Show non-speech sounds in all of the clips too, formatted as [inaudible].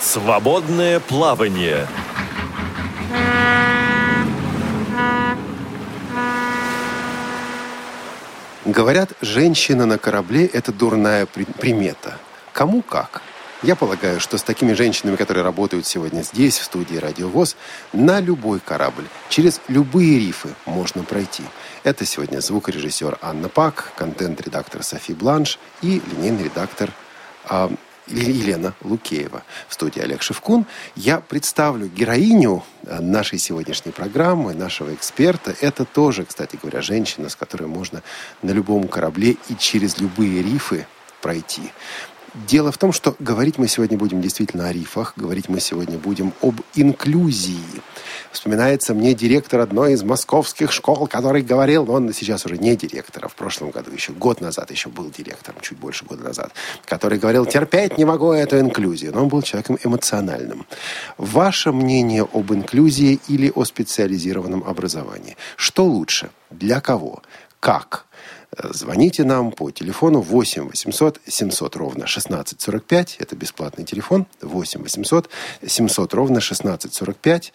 Свободное плавание. Говорят, женщина на корабле – это дурная при- примета. Кому как. Я полагаю, что с такими женщинами, которые работают сегодня здесь, в студии «Радио ВОЗ», на любой корабль, через любые рифы можно пройти. Это сегодня звукорежиссер Анна Пак, контент-редактор Софи Бланш и линейный редактор а, Елена Лукеева. В студии Олег Шевкун. Я представлю героиню а, нашей сегодняшней программы, нашего эксперта. Это тоже, кстати говоря, женщина, с которой можно на любом корабле и через любые рифы пройти. Дело в том, что говорить мы сегодня будем действительно о рифах, говорить мы сегодня будем об инклюзии. Вспоминается мне директор одной из московских школ, который говорил, но он сейчас уже не директор, а в прошлом году, еще год назад еще был директором, чуть больше года назад, который говорил, терпеть не могу эту инклюзию. Но он был человеком эмоциональным. Ваше мнение об инклюзии или о специализированном образовании? Что лучше? Для кого? Как? Звоните нам по телефону 8 800 700 ровно 1645. Это бесплатный телефон. 8 800 700 ровно 1645.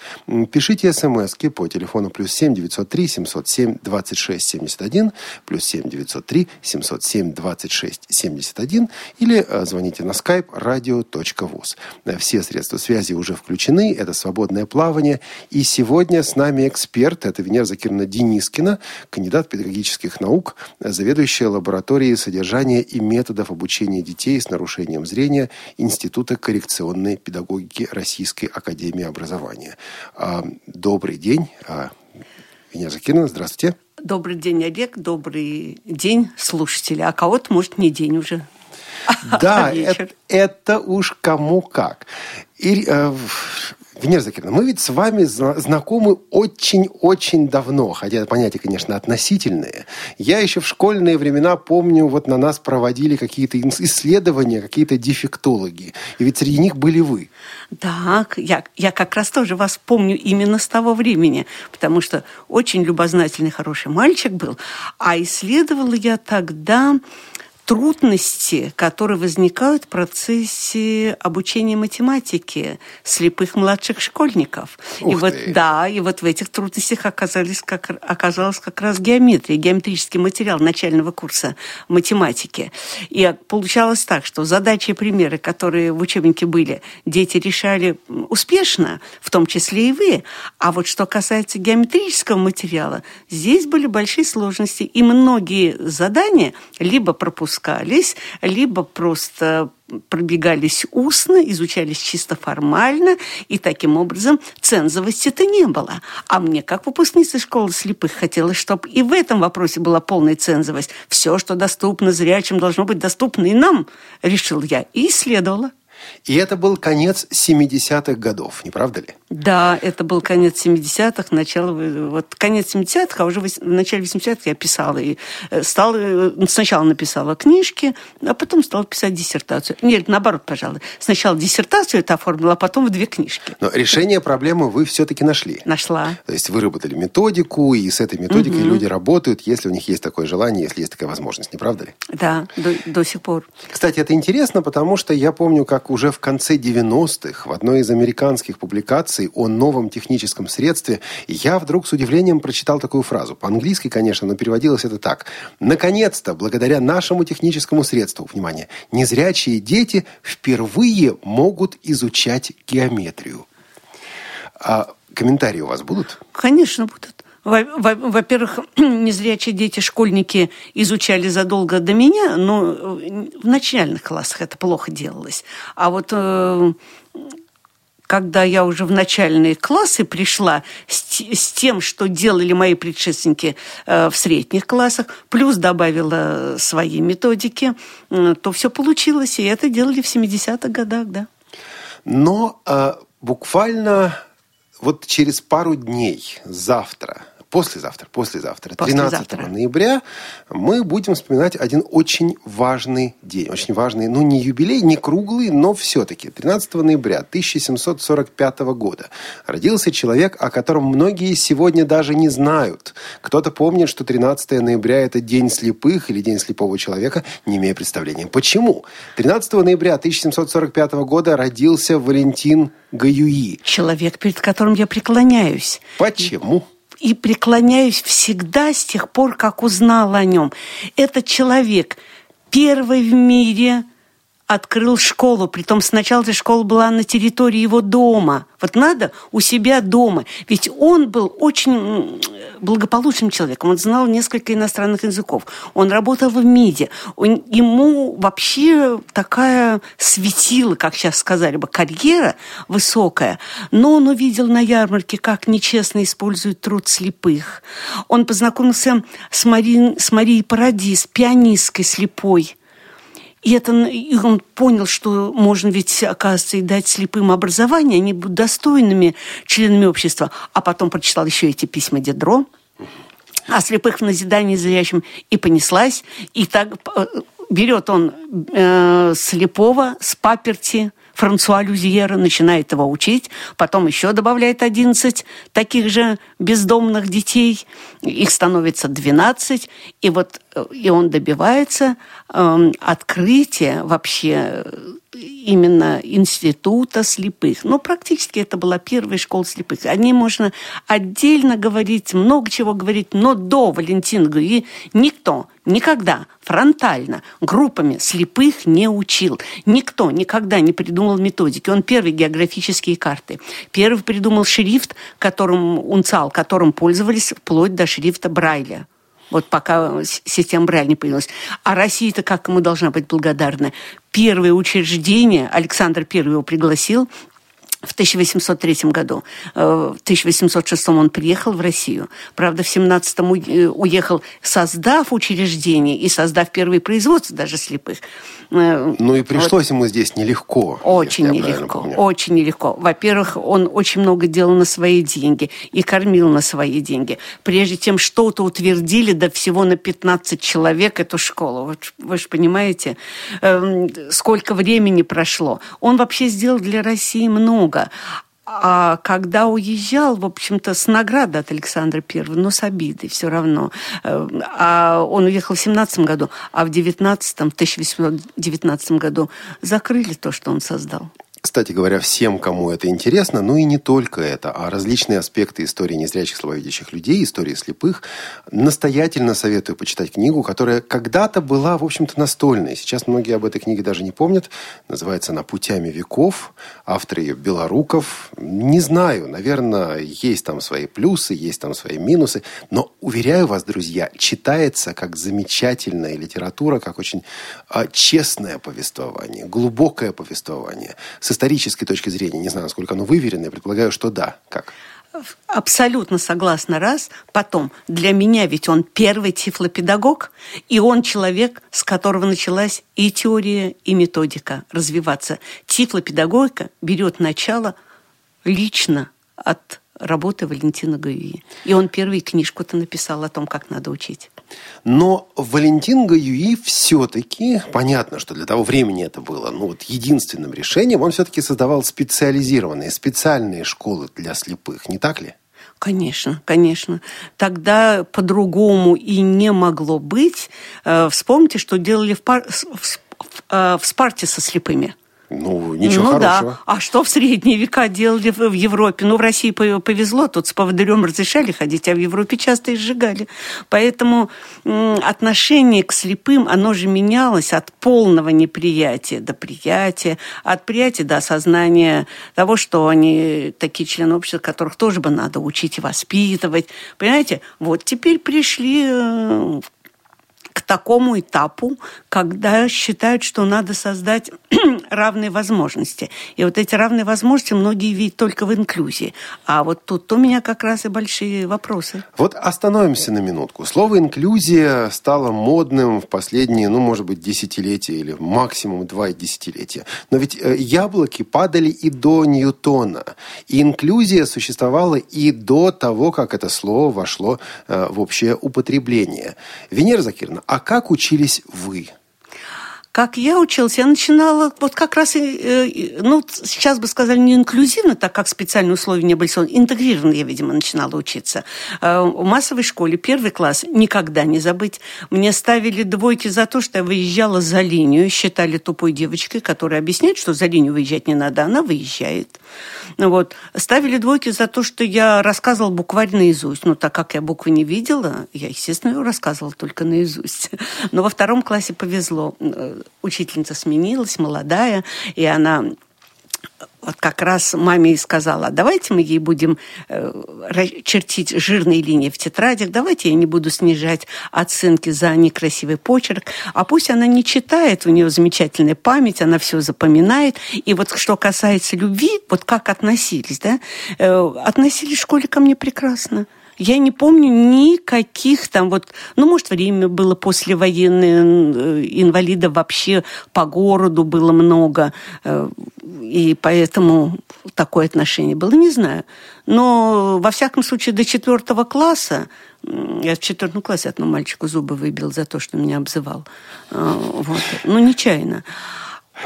Пишите смс по телефону плюс 7 903 707 26 71 плюс 7 903 707 26 71 или э, звоните на skype radio.voz. Все средства связи уже включены. Это свободное плавание. И сегодня с нами эксперт. Это Венера Закировна Денискина, кандидат педагогических наук, заведующая лабораторией содержания и методов обучения детей с нарушением зрения Института коррекционной педагогики Российской Академии Образования. А, добрый день. А, Меня Закина, здравствуйте. Добрый день, Олег. Добрый день, слушатели. А кого-то, может, не день уже. Да, [laughs] это, это уж кому как. И, э, Венера Закировна, мы ведь с вами знакомы очень-очень давно, хотя понятия, конечно, относительные. Я еще в школьные времена помню, вот на нас проводили какие-то исследования, какие-то дефектологи. И ведь среди них были вы. Да, я, я как раз тоже вас помню именно с того времени, потому что очень любознательный, хороший мальчик был. А исследовала я тогда трудности, которые возникают в процессе обучения математики слепых младших школьников. Ух и вот ты. да, и вот в этих трудностях оказались как, оказалась как раз геометрия, геометрический материал начального курса математики. И получалось так, что задачи и примеры, которые в учебнике были, дети решали успешно, в том числе и вы. А вот что касается геометрического материала, здесь были большие сложности, и многие задания либо пропускали, допускались, либо просто пробегались устно, изучались чисто формально, и таким образом цензовости-то не было. А мне, как выпускнице школы слепых, хотелось, чтобы и в этом вопросе была полная цензовость. Все, что доступно зрячим, должно быть доступно и нам, решил я, и исследовала. И это был конец 70-х годов, не правда ли? Да, это был конец 70-х, начало, вот конец 70-х, а уже в начале 80-х я писала. И э, стала, э, сначала написала книжки, а потом стала писать диссертацию. Нет, наоборот, пожалуй. Сначала диссертацию это оформила, а потом в две книжки. Но решение проблемы вы все-таки нашли. Нашла. То есть выработали методику, и с этой методикой угу. люди работают, если у них есть такое желание, если есть такая возможность, не правда ли? Да, до, до сих пор. Кстати, это интересно, потому что я помню, как уже в конце 90-х в одной из американских публикаций о новом техническом средстве я вдруг с удивлением прочитал такую фразу. По-английски, конечно, но переводилось это так. Наконец-то, благодаря нашему техническому средству, внимание, незрячие дети впервые могут изучать геометрию. А комментарии у вас будут? Конечно, будут. Во-первых, [clears throat] незрячие дети, школьники изучали задолго до меня, но в начальных классах это плохо делалось. А вот э, когда я уже в начальные классы пришла с, с тем, что делали мои предшественники э, в средних классах, плюс добавила свои методики, то все получилось, и это делали в 70-х годах, да. Но э, буквально вот через пару дней, завтра, послезавтра, послезавтра, 13 ноября, мы будем вспоминать один очень важный день. Очень важный, ну, не юбилей, не круглый, но все-таки. 13 ноября 1745 года родился человек, о котором многие сегодня даже не знают. Кто-то помнит, что 13 ноября – это день слепых или день слепого человека, не имея представления. Почему? 13 ноября 1745 года родился Валентин Гаюи. Человек, перед которым я преклоняюсь. Почему? И преклоняюсь всегда с тех пор, как узнала о нем. Это человек первый в мире открыл школу, притом сначала эта школа была на территории его дома. Вот надо у себя дома. Ведь он был очень благополучным человеком, он знал несколько иностранных языков, он работал в МИДе, он, ему вообще такая светила, как сейчас сказали бы, карьера высокая, но он увидел на ярмарке, как нечестно используют труд слепых. Он познакомился с, Мари, с Марией Парадис, пианисткой слепой, и, это, и он понял, что можно ведь, оказывается, и дать слепым образование, они будут достойными членами общества. А потом прочитал еще эти письма Дедро о слепых в назидании зрящим и понеслась. И так э, берет он э, слепого с паперти, Франсуа Люзьера начинает его учить, потом еще добавляет 11 таких же бездомных детей, их становится 12, и вот э, и он добивается э, открытия вообще именно института слепых. Но практически это была первая школа слепых. О ней можно отдельно говорить, много чего говорить, но до Валентина Гуи никто никогда фронтально группами слепых не учил. Никто никогда не придумал методики. Он первый географические карты. Первый придумал шрифт, которым унцал, которым пользовались вплоть до шрифта Брайля вот пока система Брайль не появилась. А Россия-то как ему должна быть благодарна? Первое учреждение, Александр I его пригласил, в 1803 году. Э, в 1806 он приехал в Россию. Правда, в 17 э, уехал, создав учреждение и создав первые производства даже слепых. Э, ну и пришлось вот. ему здесь нелегко. Очень нелегко, очень нелегко. Во-первых, он очень много делал на свои деньги и кормил на свои деньги. Прежде чем что-то утвердили, до всего на 15 человек эту школу. Вот, вы же понимаете, эм, сколько времени прошло. Он вообще сделал для России много. А когда уезжал, в общем-то, с наградой от Александра I, но с обидой все равно. Э, а он уехал в 17 году, а в 19 1819 году закрыли то, что он создал. Кстати говоря, всем, кому это интересно, ну и не только это, а различные аспекты истории незрячих слабовидящих людей, истории слепых, настоятельно советую почитать книгу, которая когда-то была, в общем-то, настольной. Сейчас многие об этой книге даже не помнят. Называется «На путями веков». Автор ее Белоруков. Не знаю, наверное, есть там свои плюсы, есть там свои минусы. Но, уверяю вас, друзья, читается как замечательная литература, как очень а, честное повествование, глубокое повествование. С исторической точки зрения, не знаю, насколько оно выверено, я предполагаю, что да. Как? Абсолютно согласна, раз. Потом, для меня ведь он первый тифлопедагог, и он человек, с которого началась и теория, и методика развиваться. Тифлопедагогика берет начало лично от работы Валентина Гаюи. И он первый книжку-то написал о том, как надо учить. Но Валентин Гаюи все-таки, понятно, что для того времени это было ну, вот единственным решением, он все-таки создавал специализированные, специальные школы для слепых, не так ли? Конечно, конечно. Тогда по-другому и не могло быть. Э, вспомните, что делали в, пар... в, э, в Спарте со слепыми. Ну, ничего ну, хорошего. Да. А что в средние века делали в Европе? Ну, в России повезло, тут с поводырем разрешали ходить, а в Европе часто и сжигали. Поэтому отношение к слепым, оно же менялось от полного неприятия до приятия, от приятия до осознания того, что они такие члены общества, которых тоже бы надо учить и воспитывать. Понимаете? Вот теперь пришли э, к такому этапу, когда считают, что надо создать [clears throat] равные возможности. И вот эти равные возможности многие видят только в инклюзии. А вот тут у меня как раз и большие вопросы. Вот остановимся на минутку. Слово «инклюзия» стало модным в последние, ну, может быть, десятилетия или максимум два десятилетия. Но ведь э, яблоки падали и до Ньютона. И инклюзия существовала и до того, как это слово вошло э, в общее употребление. Венера Закирна, а как учились вы? Как я училась, я начинала вот как раз, э, ну, сейчас бы сказали, не инклюзивно, так как специальные условия не были созданы, интегрированно я, видимо, начинала учиться. Э, в массовой школе первый класс никогда не забыть. Мне ставили двойки за то, что я выезжала за линию, считали тупой девочкой, которая объясняет, что за линию выезжать не надо, она выезжает. Вот. Ставили двойки за то, что я рассказывала букварь наизусть. Ну, так как я буквы не видела, я, естественно, рассказывала только наизусть. Но во втором классе повезло учительница сменилась, молодая, и она вот как раз маме и сказала, давайте мы ей будем э, чертить жирные линии в тетрадях, давайте я не буду снижать оценки за некрасивый почерк, а пусть она не читает, у нее замечательная память, она все запоминает. И вот что касается любви, вот как относились, да, э, относились в школе ко мне прекрасно. Я не помню никаких там вот, ну, может, время было послевоенное, э, инвалидов вообще по городу было много, э, и поэтому такое отношение было, не знаю. Но, во всяком случае, до четвертого класса, я в четвертом классе одному мальчику зубы выбил за то, что меня обзывал. Э, вот. Ну, нечаянно.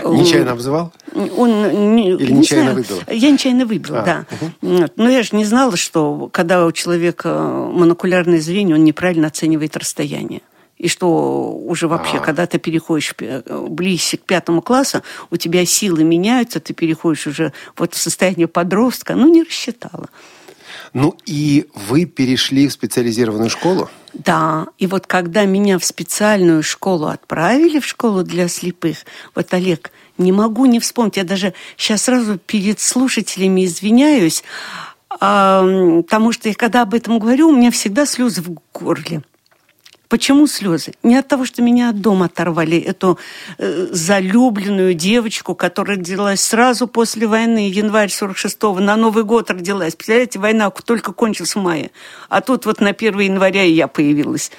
Нечаянно обзывал? Он не, Или не нечаянно знаю. выбил? Я нечаянно выбил, а, да. Угу. Но я же не знала, что когда у человека монокулярное зрение, он неправильно оценивает расстояние. И что уже вообще, а. когда ты переходишь ближе к пятому классу, у тебя силы меняются, ты переходишь уже вот в состояние подростка. Ну, не рассчитала. Ну и вы перешли в специализированную школу? Да, и вот когда меня в специальную школу отправили, в школу для слепых, вот, Олег, не могу не вспомнить, я даже сейчас сразу перед слушателями извиняюсь, потому что я когда об этом говорю, у меня всегда слезы в горле. Почему слезы? Не от того, что меня от дома оторвали, эту э, залюбленную девочку, которая родилась сразу после войны, январь 46-го, на Новый год родилась. Представляете, война только кончилась в мае. А тут вот на 1 января и я появилась.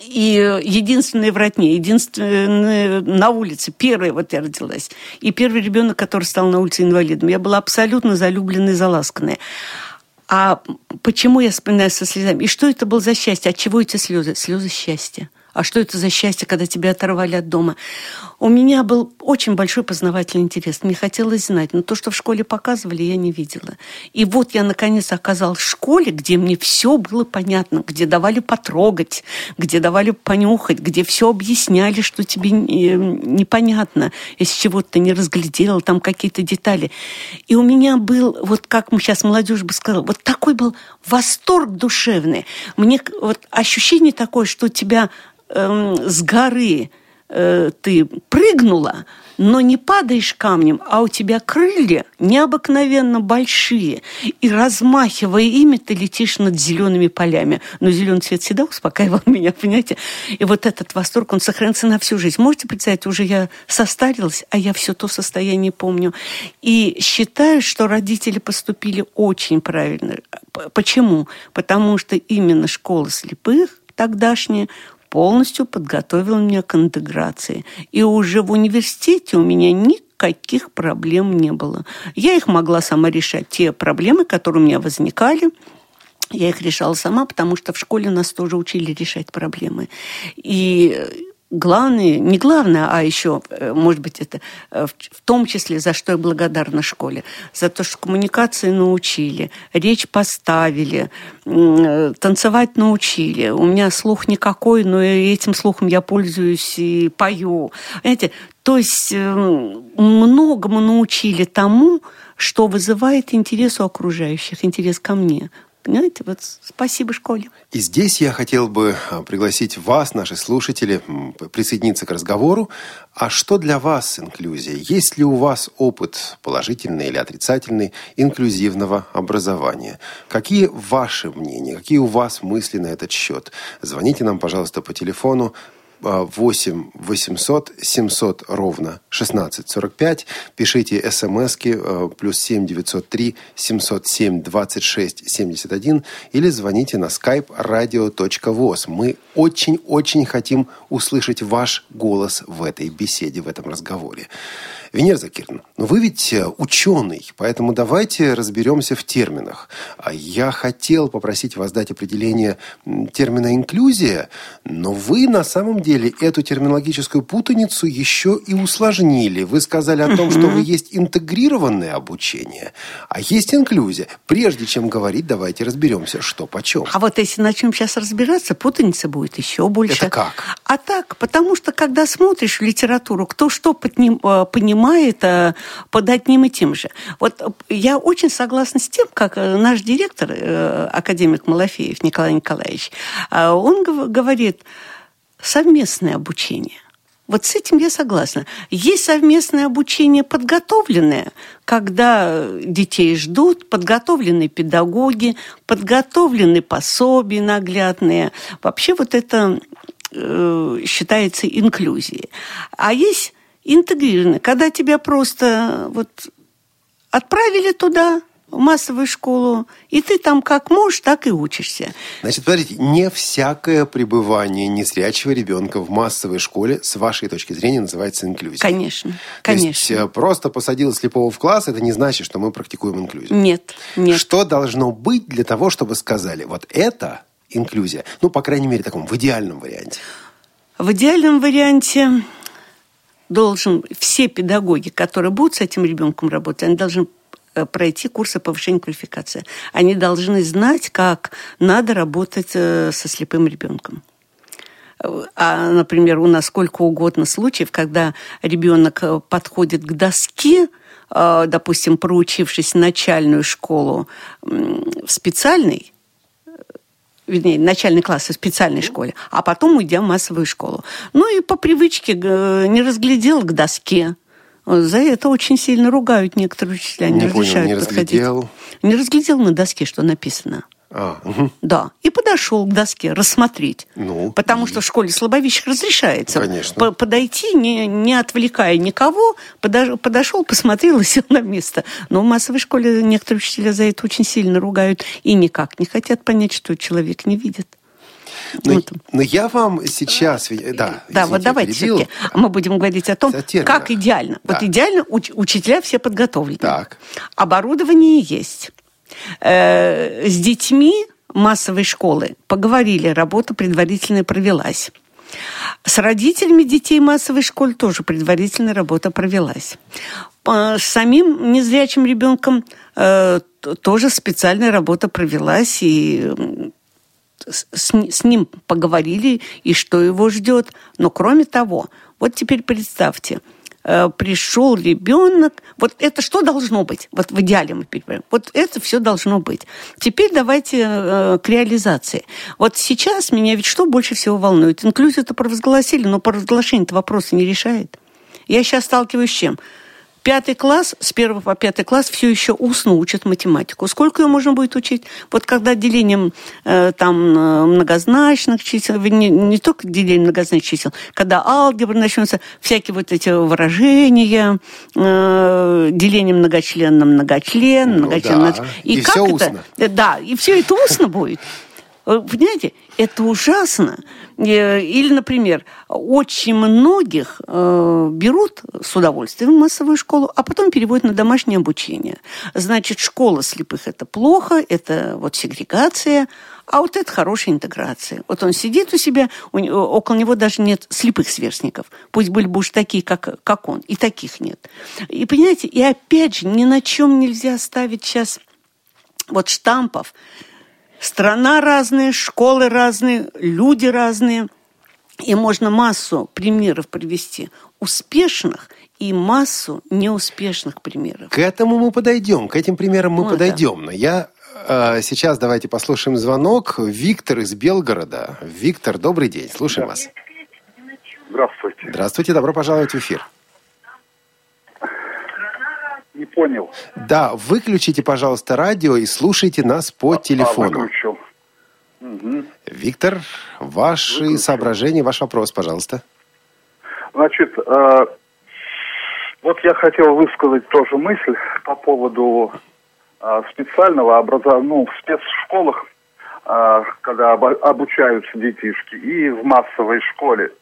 И единственная в родне, единственная на улице, первая вот я родилась. И первый ребенок, который стал на улице инвалидом. Я была абсолютно залюбленная заласканная. А почему я вспоминаю со слезами? И что это было за счастье? От чего эти слезы? Слезы счастья. А что это за счастье, когда тебя оторвали от дома? У меня был очень большой познавательный интерес. Мне хотелось знать. Но то, что в школе показывали, я не видела. И вот я, наконец, оказалась в школе, где мне все было понятно, где давали потрогать, где давали понюхать, где все объясняли, что тебе непонятно, если чего-то ты не разглядела, там какие-то детали. И у меня был, вот как мы сейчас молодежь бы сказала, вот такой был восторг душевный. Мне вот ощущение такое, что тебя эм, с горы э, ты прыгнула, но не падаешь камнем, а у тебя крылья необыкновенно большие. И размахивая ими, ты летишь над зелеными полями. Но зеленый цвет всегда успокаивал [laughs] меня, понимаете? И вот этот восторг, он сохранится на всю жизнь. Можете представить, уже я состарилась, а я все то состояние помню. И считаю, что родители поступили очень правильно. Почему? Потому что именно школа слепых тогдашняя полностью подготовил меня к интеграции. И уже в университете у меня никаких проблем не было. Я их могла сама решать. Те проблемы, которые у меня возникали, я их решала сама, потому что в школе нас тоже учили решать проблемы. И главное, не главное, а еще, э, может быть, это э, в том числе, за что я благодарна школе, за то, что коммуникации научили, речь поставили, э, танцевать научили. У меня слух никакой, но этим слухом я пользуюсь и пою. Понимаете, то есть многому научили тому, что вызывает интерес у окружающих, интерес ко мне. Понимаете, вот спасибо школе. И здесь я хотел бы а, пригласить вас, наши слушатели, присоединиться к разговору. А что для вас инклюзия? Есть ли у вас опыт положительный или отрицательный инклюзивного образования? Какие ваши мнения, какие у вас мысли на этот счет? Звоните нам, пожалуйста, по телефону 8 800 700 ровно 1645. Пишите смски э, плюс 7 903 707 26 71 или звоните на skype radio.voz. Мы очень-очень хотим услышать ваш голос в этой беседе, в этом разговоре. Венера Закирна, ну вы ведь э, ученый, поэтому давайте разберемся в терминах. А я хотел попросить вас дать определение термина «инклюзия», но вы на самом деле эту терминологическую путаницу еще и усложнили. Вы сказали о том, что вы есть интегрированное обучение, а есть инклюзия. Прежде чем говорить, давайте разберемся, что почем. А вот если начнем сейчас разбираться, путаница будет еще больше. Это как? А так, потому что когда смотришь в литературу, кто что э, понимает, понимает э, под одним и тем же. Вот я очень согласна с тем, как э, наш директор, э, академик Малафеев Николай Николаевич, он говорит, совместное обучение. Вот с этим я согласна. Есть совместное обучение подготовленное, когда детей ждут, подготовлены педагоги, подготовлены пособия наглядные. Вообще вот это считается инклюзией. А есть интегрированы. Когда тебя просто вот отправили туда, в массовую школу, и ты там как можешь, так и учишься. Значит, подождите, не всякое пребывание незрячего ребенка в массовой школе, с вашей точки зрения, называется инклюзией. Конечно, конечно. То есть э, просто посадил слепого в класс, это не значит, что мы практикуем инклюзию. Нет, нет. Что должно быть для того, чтобы сказали, вот это инклюзия? Ну, по крайней мере, таком, в идеальном варианте. В идеальном варианте должен, все педагоги, которые будут с этим ребенком работать, они должны э, пройти курсы повышения квалификации. Они должны знать, как надо работать э, со слепым ребенком. А, например, у нас сколько угодно случаев, когда ребенок э, подходит к доске, допустим, проучившись начальную школу в специальной, вернее, начальный класс в специальной школе, а потом уйдя в массовую школу. Ну и по привычке не разглядел к доске. За это очень сильно ругают некоторые учителя, не, не разрешают понял, не подходить. Разглядел. Не разглядел на доске, что написано. А, угу. Да. И подошел к доске рассмотреть. Ну, Потому и... что в школе слабовидящих разрешается. Конечно. Подойти, не, не отвлекая никого, подошел, посмотрел и [laughs] сел на место. Но в массовой школе некоторые учителя за это очень сильно ругают и никак не хотят понять, что человек не видит. Но, вот. но я вам сейчас... Да, да вот давайте все-таки мы будем говорить о том, как идеально. Да. Вот идеально уч- учителя все подготовлены. Так. Оборудование есть. Э, с детьми массовой школы поговорили, работа предварительная провелась. С родителями детей массовой школы тоже предварительная работа провелась. С самим незрячим ребенком э, тоже специальная работа провелась, и с, ним поговорили, и что его ждет. Но кроме того, вот теперь представьте – пришел ребенок. Вот это что должно быть? Вот в идеале мы перебираем. Вот это все должно быть. Теперь давайте э, к реализации. Вот сейчас меня ведь что больше всего волнует? Инклюзию-то провозгласили, но провозглашение-то вопросы не решает. Я сейчас сталкиваюсь с чем? Пятый класс, с первого по пятый класс все еще устно учат математику. Сколько ее можно будет учить? Вот когда делением э, там э, многозначных чисел, не, не только делением многозначных чисел, когда алгебра начнется, всякие вот эти выражения, э, деление многочлен на многочлен, ну, многочлен да. на... И, и как все это? устно. Да, и все это устно будет. Понимаете, это ужасно. Э, или, например, очень многих э, берут с удовольствием в массовую школу, а потом переводят на домашнее обучение. Значит, школа слепых – это плохо, это вот сегрегация, а вот это хорошая интеграция. Вот он сидит у себя, у, около него даже нет слепых сверстников. Пусть были бы уж такие, как, как он, и таких нет. И понимаете, и опять же, ни на чем нельзя ставить сейчас вот штампов. Страна разная, школы разные, люди разные. И можно массу примеров привести успешных и массу неуспешных примеров. К этому мы подойдем, к этим примерам мы вот подойдем. Да. Но я э, сейчас давайте послушаем звонок. Виктор из Белгорода. Виктор, добрый день, слушаем да. вас. Здравствуйте. Здравствуйте, добро пожаловать в эфир. Не понял. Да, выключите, пожалуйста, радио и слушайте нас по а, телефону. А, выключил. Угу. Виктор, ваши Выключу. соображения, ваш вопрос, пожалуйста. Значит, э, вот я хотел высказать тоже мысль по поводу э, специального образования, ну, в спецшколах, э, когда об, обучаются детишки, и в массовой школе.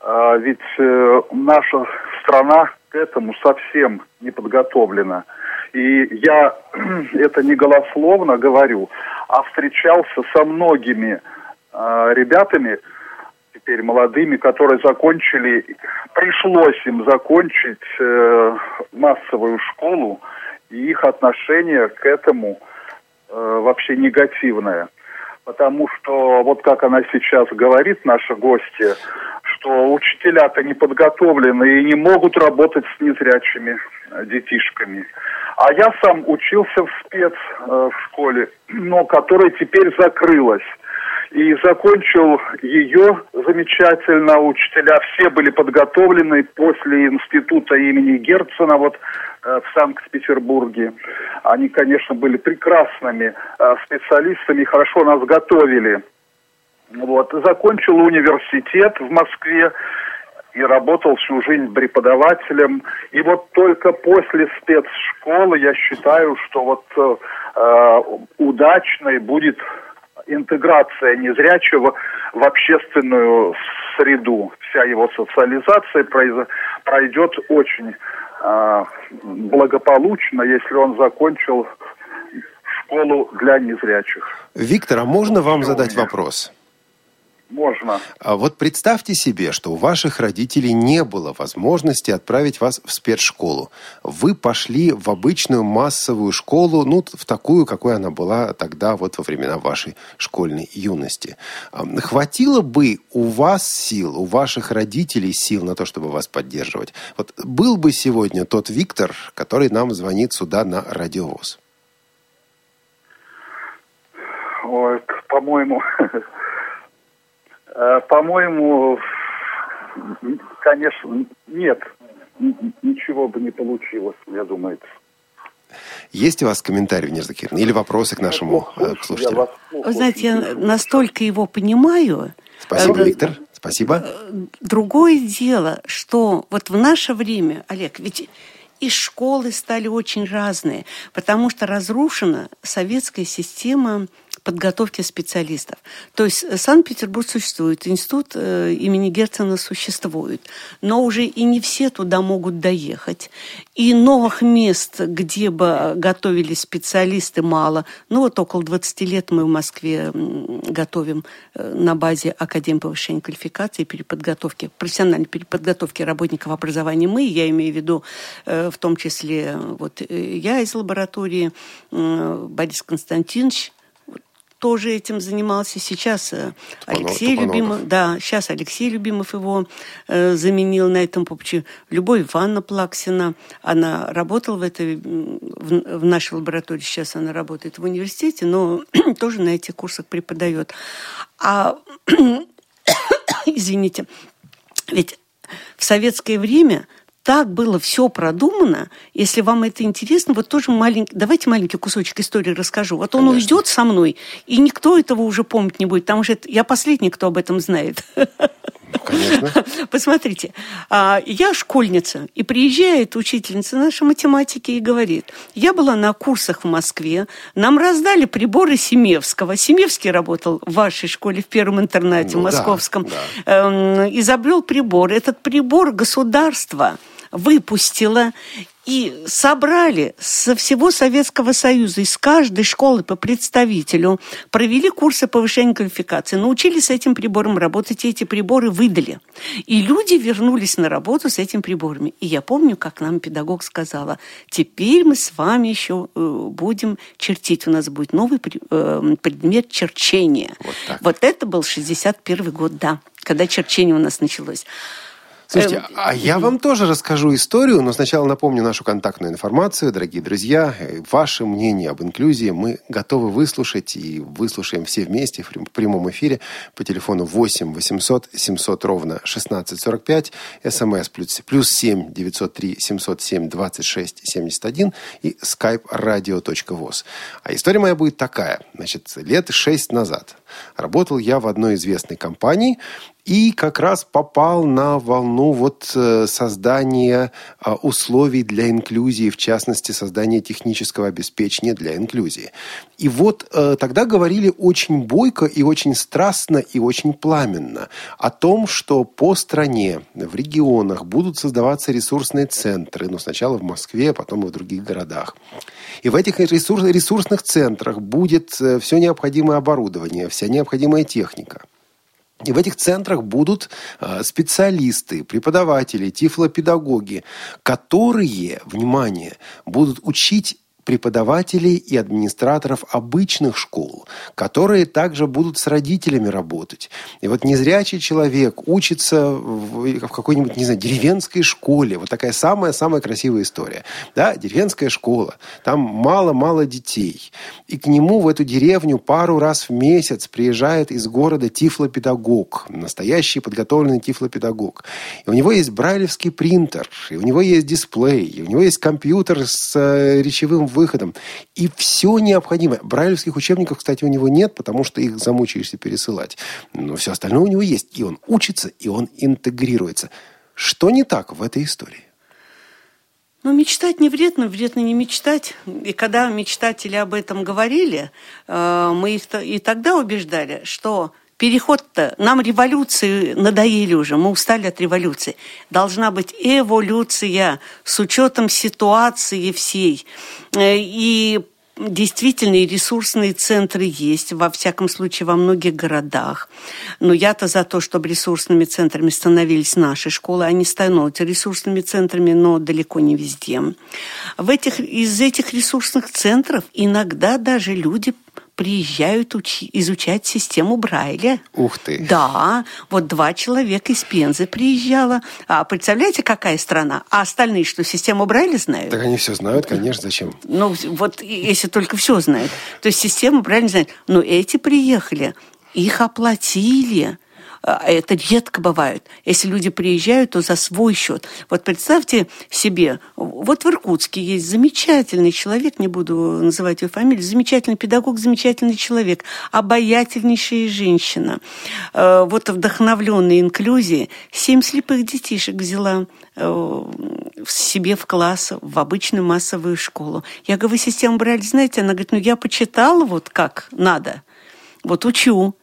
Э, ведь э, наша страна к этому совсем не подготовлена. И я [clears throat] это не голословно говорю, а встречался со многими э, ребятами, теперь молодыми, которые закончили, пришлось им закончить э, массовую школу, и их отношение к этому э, вообще негативное. Потому что, вот как она сейчас говорит, наша гостья, что учителя-то не подготовлены и не могут работать с незрячими э, детишками. А я сам учился в спец э, в школе, но которая теперь закрылась. И закончил ее замечательно. Учителя все были подготовлены после института имени Герцена вот э, в Санкт-Петербурге. Они, конечно, были прекрасными э, специалистами хорошо нас готовили. Вот. Закончил университет в Москве и работал всю жизнь преподавателем. И вот только после спецшколы я считаю, что вот э, удачной будет интеграция незрячего в общественную среду. Вся его социализация пройдет очень э, благополучно, если он закончил школу для незрячих. Виктор, а можно вам задать вопрос? Можно. А вот представьте себе, что у ваших родителей не было возможности отправить вас в спецшколу. Вы пошли в обычную массовую школу, ну, в такую, какой она была тогда, вот во времена вашей школьной юности. Хватило бы у вас сил, у ваших родителей сил на то, чтобы вас поддерживать? Вот был бы сегодня тот Виктор, который нам звонит сюда на радиовоз? Ой, по-моему, [laughs] по-моему, конечно, нет. Ничего бы не получилось, я думаю. Есть у вас комментарий, Венера Закировна, или вопросы к нашему э, слушателю? Вы знаете, я настолько его понимаю. Спасибо, э, Виктор. Спасибо. Другое дело, что вот в наше время, Олег, ведь и школы стали очень разные, потому что разрушена советская система подготовки специалистов. То есть э, Санкт-Петербург существует, институт э, имени Герцена существует, но уже и не все туда могут доехать. И новых мест, где бы готовились специалисты, мало. Ну вот около 20 лет мы в Москве готовим э, на базе Академии повышения квалификации, переподготовки, профессиональной переподготовки работников образования. Мы, я имею в виду в том числе вот я из лаборатории, Борис Константинович, тоже этим занимался. Сейчас э, Алексей Тупанов. Любимов, да, сейчас Алексей Любимов его э, заменил на этом попче. Любовь Ивановна Плаксина, она работала в этой, в, в нашей лаборатории, сейчас она работает в университете, но [clears throat] тоже на этих курсах преподает. А, [clears throat] извините, ведь в советское время так было все продумано. Если вам это интересно, вот тоже маленький, давайте маленький кусочек истории расскажу. Вот он Конечно. уйдет со мной, и никто этого уже помнить не будет, потому что это, я последний, кто об этом знает. Конечно. [laughs] Посмотрите, а, я школьница, и приезжает учительница нашей математики и говорит, я была на курсах в Москве, нам раздали приборы Семевского. Семевский работал в вашей школе, в первом интернате, ну, московском. Да, да. Эм, изобрел прибор. Этот прибор государства – выпустила и собрали со всего Советского Союза, из каждой школы по представителю, провели курсы повышения квалификации, научились с этим прибором работать, и эти приборы выдали. И люди вернулись на работу с этими приборами. И я помню, как нам педагог сказала, теперь мы с вами еще э, будем чертить. У нас будет новый э, предмет черчения. Вот, вот это был 61 год, да, когда черчение у нас началось. Слушайте, эм, а я вам тоже расскажу историю, но сначала напомню нашу контактную информацию. Дорогие друзья, ваше мнение об инклюзии мы готовы выслушать и выслушаем все вместе в прямом эфире по телефону 8 800 700 ровно 1645, смс плюс, плюс 7 903 707 26 71 и skype radio.voz. А история моя будет такая. Значит, лет шесть назад работал я в одной известной компании, и как раз попал на волну вот э, создания а, условий для инклюзии, в частности, создания технического обеспечения для инклюзии. И вот э, тогда говорили очень бойко и очень страстно и очень пламенно о том, что по стране, в регионах будут создаваться ресурсные центры, ну, сначала в Москве, а потом и в других городах. И в этих ресурс, ресурсных центрах будет э, все необходимое оборудование, вся необходимая техника. И в этих центрах будут а, специалисты, преподаватели, тифлопедагоги, которые, внимание, будут учить преподавателей и администраторов обычных школ, которые также будут с родителями работать. И вот незрячий человек учится в, какой-нибудь, не знаю, деревенской школе. Вот такая самая-самая красивая история. Да, деревенская школа. Там мало-мало детей. И к нему в эту деревню пару раз в месяц приезжает из города тифлопедагог. Настоящий подготовленный тифлопедагог. И у него есть брайлевский принтер, и у него есть дисплей, и у него есть компьютер с э, речевым выходом. И все необходимое. Брайлевских учебников, кстати, у него нет, потому что их замучаешься пересылать. Но все остальное у него есть. И он учится, и он интегрируется. Что не так в этой истории? Ну, мечтать не вредно, вредно не мечтать. И когда мечтатели об этом говорили, э, мы их и тогда убеждали, что переход-то, нам революции надоели уже, мы устали от революции. Должна быть эволюция с учетом ситуации всей. Э, и действительно ресурсные центры есть, во всяком случае, во многих городах. Но я-то за то, чтобы ресурсными центрами становились наши школы. Они становятся ресурсными центрами, но далеко не везде. В этих, из этих ресурсных центров иногда даже люди приезжают учи, изучать систему Брайля. Ух ты! Да, вот два человека из Пензы приезжало. А представляете, какая страна? А остальные что, систему Брайля знают? Так они все знают, конечно, зачем? Ну, вот если только все знают. То есть систему Брайля знают. Но эти приехали, их оплатили. А, это редко бывает. Если люди приезжают, то за свой счет. Вот представьте себе, вот в Иркутске есть замечательный человек, не буду называть его фамилию, замечательный педагог, замечательный человек, обаятельнейшая женщина. А, вот вдохновленная инклюзией, семь слепых детишек взяла э, себе в класс, в обычную массовую школу. Я говорю, вы систему брали, знаете? Она говорит, ну я почитала вот как надо, вот учу.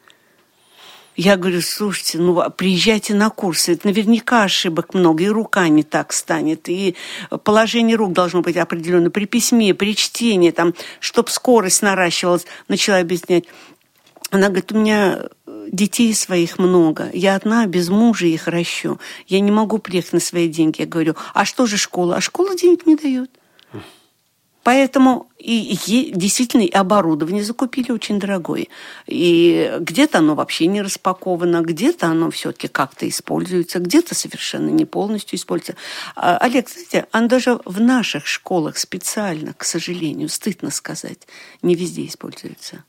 Я говорю, слушайте, ну а приезжайте на курсы, это наверняка ошибок много, и рука не так станет, и положение рук должно быть определенно при письме, при чтении, там, чтобы скорость наращивалась, начала объяснять. Она говорит, у меня детей своих много, я одна, без мужа их ращу, я не могу приехать на свои деньги. Я говорю, а что же школа? А школа денег не дает. Поэтому и, и действительно и оборудование закупили очень дорогое. И где-то оно вообще не распаковано, где-то оно все-таки как-то используется, где-то совершенно не полностью используется. А, Олег, знаете, оно даже в наших школах специально, к сожалению, стыдно сказать, не везде используется.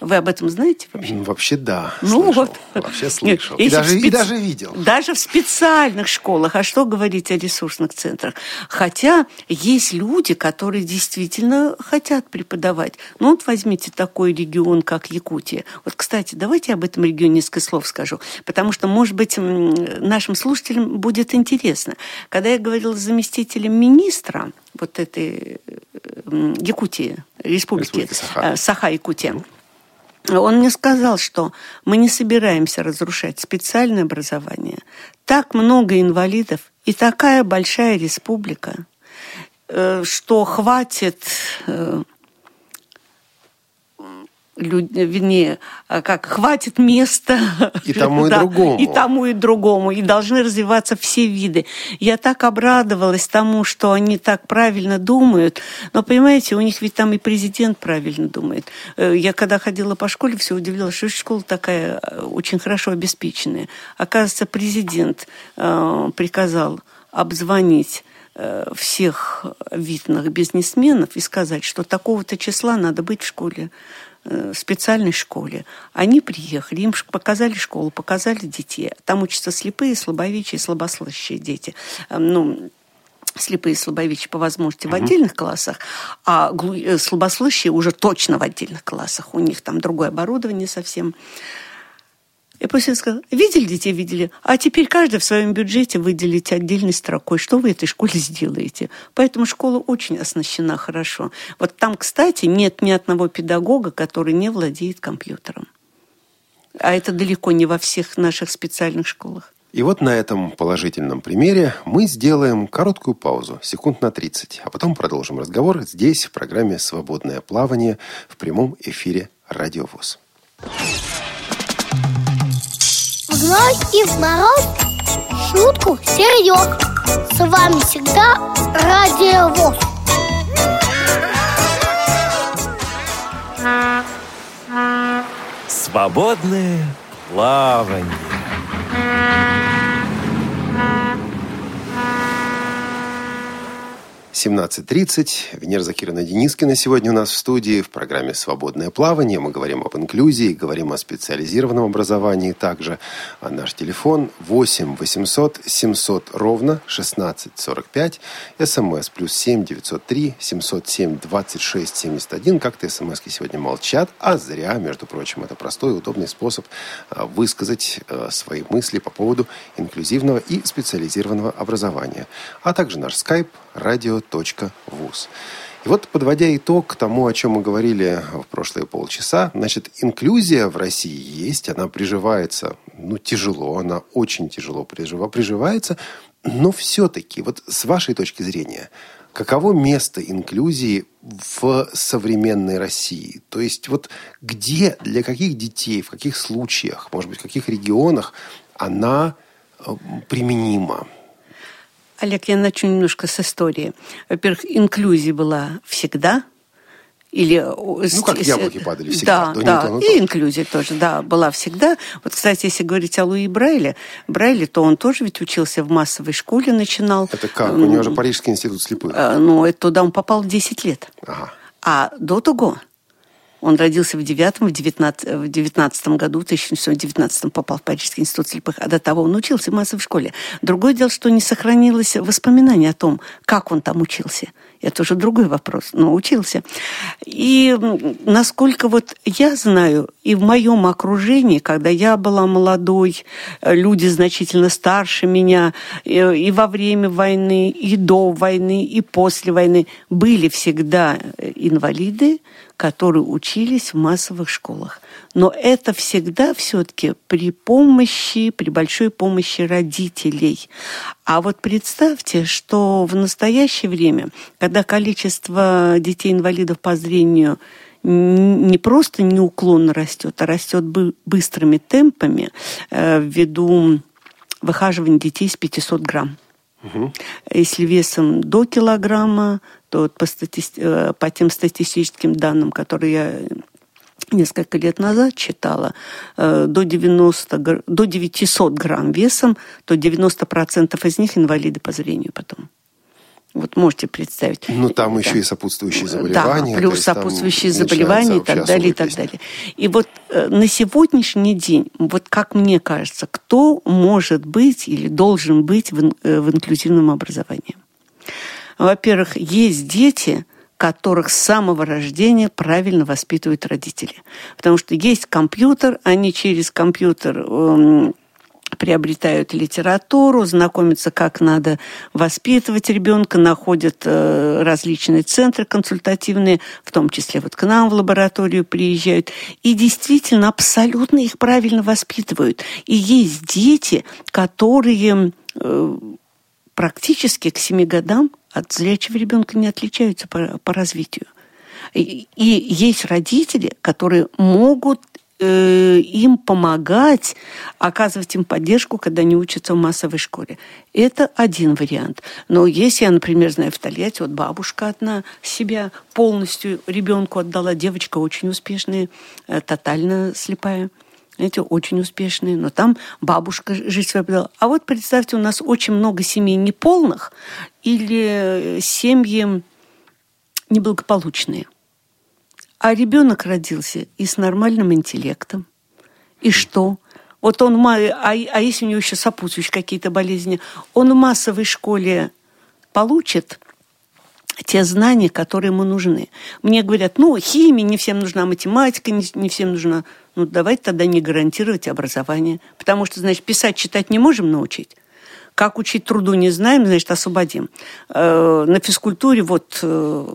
Вы об этом знаете вообще? Ну, вообще да. Ну слышал. вот. Вообще слышал. И даже, специ... и даже видел. Даже в специальных школах. А что говорить о ресурсных центрах? Хотя есть люди, которые действительно хотят преподавать. Ну вот возьмите такой регион, как Якутия. Вот, кстати, давайте об этом регионе несколько слов скажу. Потому что, может быть, нашим слушателям будет интересно. Когда я говорила с заместителем министра вот этой Якутии, республики, республики Саха. Саха-Якутия, он мне сказал, что мы не собираемся разрушать специальное образование. Так много инвалидов и такая большая республика, э, что хватит э, вернее, а, как хватит места. И тому, и [laughs] другому. И тому, и другому. И должны развиваться все виды. Я так обрадовалась тому, что они так правильно думают. Но, понимаете, у них ведь там и президент правильно думает. Э, я когда ходила по школе, все удивлялась, что школа такая э, очень хорошо обеспеченная. Оказывается, президент э, приказал обзвонить всех видных бизнесменов и сказать, что такого-то числа надо быть в школе Э, специальной школе. Они приехали, им показали школу, показали детей. Там учатся слепые, слабовидящие, слабослышащие дети. Э, ну, слепые и слабовидящие по возможности в отдельных классах, а э, слабослышащие уже точно в отдельных классах. У них там другое оборудование совсем. И после сказал, видели детей, видели, а теперь каждый в своем бюджете выделите отдельной строкой, что вы этой школе сделаете. Поэтому школа очень оснащена хорошо. Вот там, кстати, нет ни одного педагога, который не владеет компьютером. А это далеко не во всех наших специальных школах. И вот на этом положительном примере мы сделаем короткую паузу, секунд на 30, а потом продолжим разговор здесь, в программе «Свободное плавание» в прямом эфире «Радио ВОЗ». В зной и в шутку серьез С вами всегда Радио ВОЗ. Свободное плавание 17.30. Венера Закирина Денискина сегодня у нас в студии в программе «Свободное плавание». Мы говорим об инклюзии, говорим о специализированном образовании также. А наш телефон 8 800 700 ровно 1645. СМС плюс 7 903 707 26 71. Как-то СМСки сегодня молчат, а зря, между прочим. Это простой и удобный способ а, высказать а, свои мысли по поводу инклюзивного и специализированного образования. А также наш скайп радио вуз. И вот, подводя итог тому, о чем мы говорили в прошлые полчаса, значит, инклюзия в России есть, она приживается, ну, тяжело, она очень тяжело прижива, приживается, но все-таки, вот с вашей точки зрения, каково место инклюзии в современной России? То есть вот где, для каких детей, в каких случаях, может быть, в каких регионах она э, применима? Олег, я начну немножко с истории. Во-первых, инклюзия была всегда, или ну, как яблоки падали всегда. Да, да, и тоже. инклюзия тоже, да, была всегда. Вот, кстати, если говорить о Луи Брайле, Брайле, то он тоже ведь учился в массовой школе, начинал. Это как? У него же Парижский институт слепых. Э, ну, туда он попал в 10 лет. Ага. А до того он родился в 9 в 19, в 19 году, в 1919 попал в Парижский институт слепых, а до того он учился в массовой школе. Другое дело, что не сохранилось воспоминаний о том, как он там учился. Это уже другой вопрос, но учился. И насколько вот я знаю, и в моем окружении, когда я была молодой, люди значительно старше меня, и во время войны, и до войны, и после войны, были всегда инвалиды, которые учились в массовых школах. Но это всегда все-таки при помощи, при большой помощи родителей. А вот представьте, что в настоящее время, когда количество детей-инвалидов по зрению не просто неуклонно растет, а растет быстрыми темпами э, ввиду выхаживания детей с 500 грамм. Угу. Если весом до килограмма, то по, стати... Э, по тем статистическим данным, которые я несколько лет назад читала, э, до, 90, до 900 грамм весом, то 90% из них инвалиды по зрению потом. Вот можете представить. Ну, там да. еще и сопутствующие заболевания. Да, плюс сопутствующие заболевания и так далее, и так далее. И вот э, на сегодняшний день, вот как мне кажется, кто может быть или должен быть в, э, в инклюзивном образовании? Во-первых, есть дети, которых с самого рождения правильно воспитывают родители. Потому что есть компьютер, они через компьютер эм, приобретают литературу, знакомятся, как надо воспитывать ребенка, находят э, различные центры консультативные, в том числе вот к нам в лабораторию приезжают, и действительно абсолютно их правильно воспитывают. И есть дети, которые э, практически к семи годам от зрячего ребенка не отличаются по, по развитию. И, и есть родители, которые могут э, им помогать, оказывать им поддержку, когда они учатся в массовой школе. Это один вариант. Но если я, например, знаю, в Тольятти, вот бабушка одна себя полностью ребенку отдала, девочка очень успешная, э, тотально слепая знаете, очень успешные, но там бабушка жизнь свою провела. А вот представьте, у нас очень много семей неполных или семьи неблагополучные. А ребенок родился и с нормальным интеллектом. И что? Вот он, а, а если у него еще сопутствующие какие-то болезни, он в массовой школе получит те знания, которые ему нужны. Мне говорят, ну, химия не всем нужна, математика не, не всем нужна. Ну, давайте тогда не гарантировать образование. Потому что, значит, писать, читать не можем научить. Как учить труду не знаем, значит, освободим. Э, на физкультуре вот э,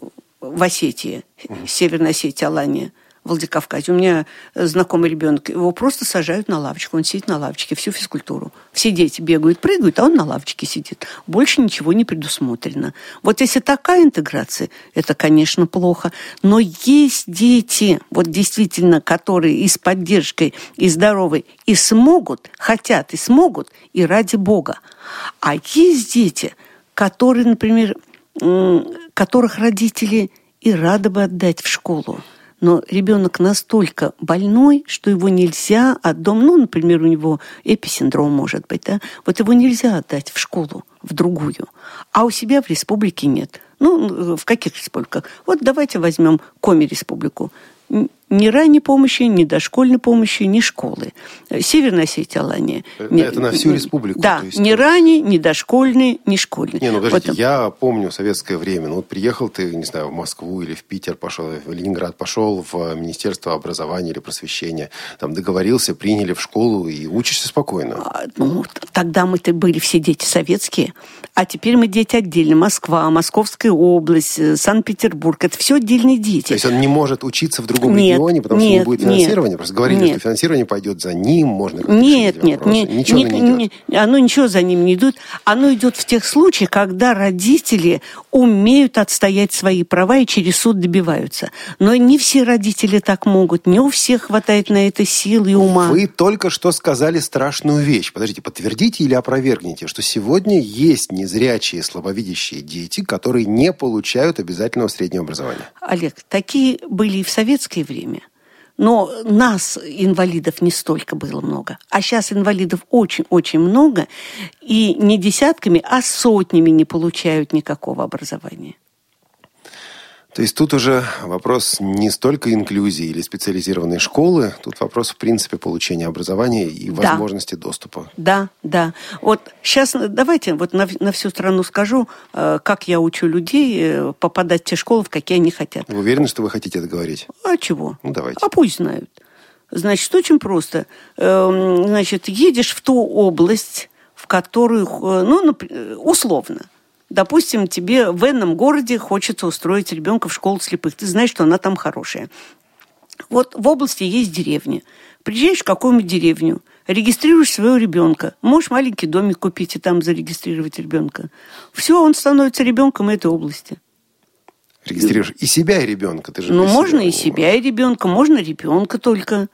в Осетии, Северной Осетии, Алания – Владикавказе. У меня знакомый ребенок, его просто сажают на лавочку, он сидит на лавочке всю физкультуру. Все дети бегают, прыгают, а он на лавочке сидит. Больше ничего не предусмотрено. Вот если такая интеграция, это, конечно, плохо. Но есть дети, вот действительно, которые и с поддержкой, и здоровые, и смогут, хотят и смогут, и ради Бога. А есть дети, которые, например, которых родители и рады бы отдать в школу но ребенок настолько больной, что его нельзя от дома, ну, например, у него эписиндром может быть, да, вот его нельзя отдать в школу, в другую, а у себя в республике нет. Ну, в каких республиках? Вот давайте возьмем Коми-республику ни ранней помощи, ни дошкольной помощи, ни школы. Северная Осетия, Алания. Это на всю республику? Да, есть... ни ранней, ни дошкольной, ни школьной. Не, ну подождите, вот... я помню советское время. Ну вот приехал ты, не знаю, в Москву или в Питер пошел, в Ленинград пошел, в Министерство образования или просвещения. Там договорился, приняли в школу и учишься спокойно. А, ну, тогда мы-то были все дети советские, а теперь мы дети отдельно. Москва, Московская область, э, Санкт-Петербург. Это все отдельные дети. То есть он не может учиться в другом Нет, регионе, потому нет, что не будет финансирования? Нет, Просто говорили, нет. что финансирование пойдет за ним, можно Нет, нет, нет. Ничего не, не, не Оно ничего за ним не идет. Оно идет в тех случаях, когда родители умеют отстоять свои права и через суд добиваются. Но не все родители так могут, не у всех хватает на это сил и ума. Вы только что сказали страшную вещь. Подождите, подтвердите или опровергните, что сегодня есть незрячие, слабовидящие дети, которые не получают обязательного среднего образования? Олег, такие были и в советское время. Но нас, инвалидов, не столько было много. А сейчас инвалидов очень-очень много. И не десятками, а сотнями не получают никакого образования. То есть тут уже вопрос не столько инклюзии или специализированной школы, тут вопрос, в принципе, получения образования и да. возможности доступа. Да, да. Вот сейчас давайте вот на, на всю страну скажу, э, как я учу людей э, попадать в те школы, в какие они хотят. Вы уверены, что вы хотите это говорить? А чего? Ну, давайте. А пусть знают. Значит, очень просто. Эм, значит, едешь в ту область, в которую, э, ну, условно, Допустим, тебе в энном городе хочется устроить ребенка в школу слепых. Ты знаешь, что она там хорошая. Вот в области есть деревня. Приезжаешь в какую-нибудь деревню, регистрируешь своего ребенка. Можешь маленький домик купить и там зарегистрировать ребенка. Все, он становится ребенком этой области. Регистрируешь и себя, и ребенка. Ты же ну, можно себя. и себя, и ребенка, можно ребенка только.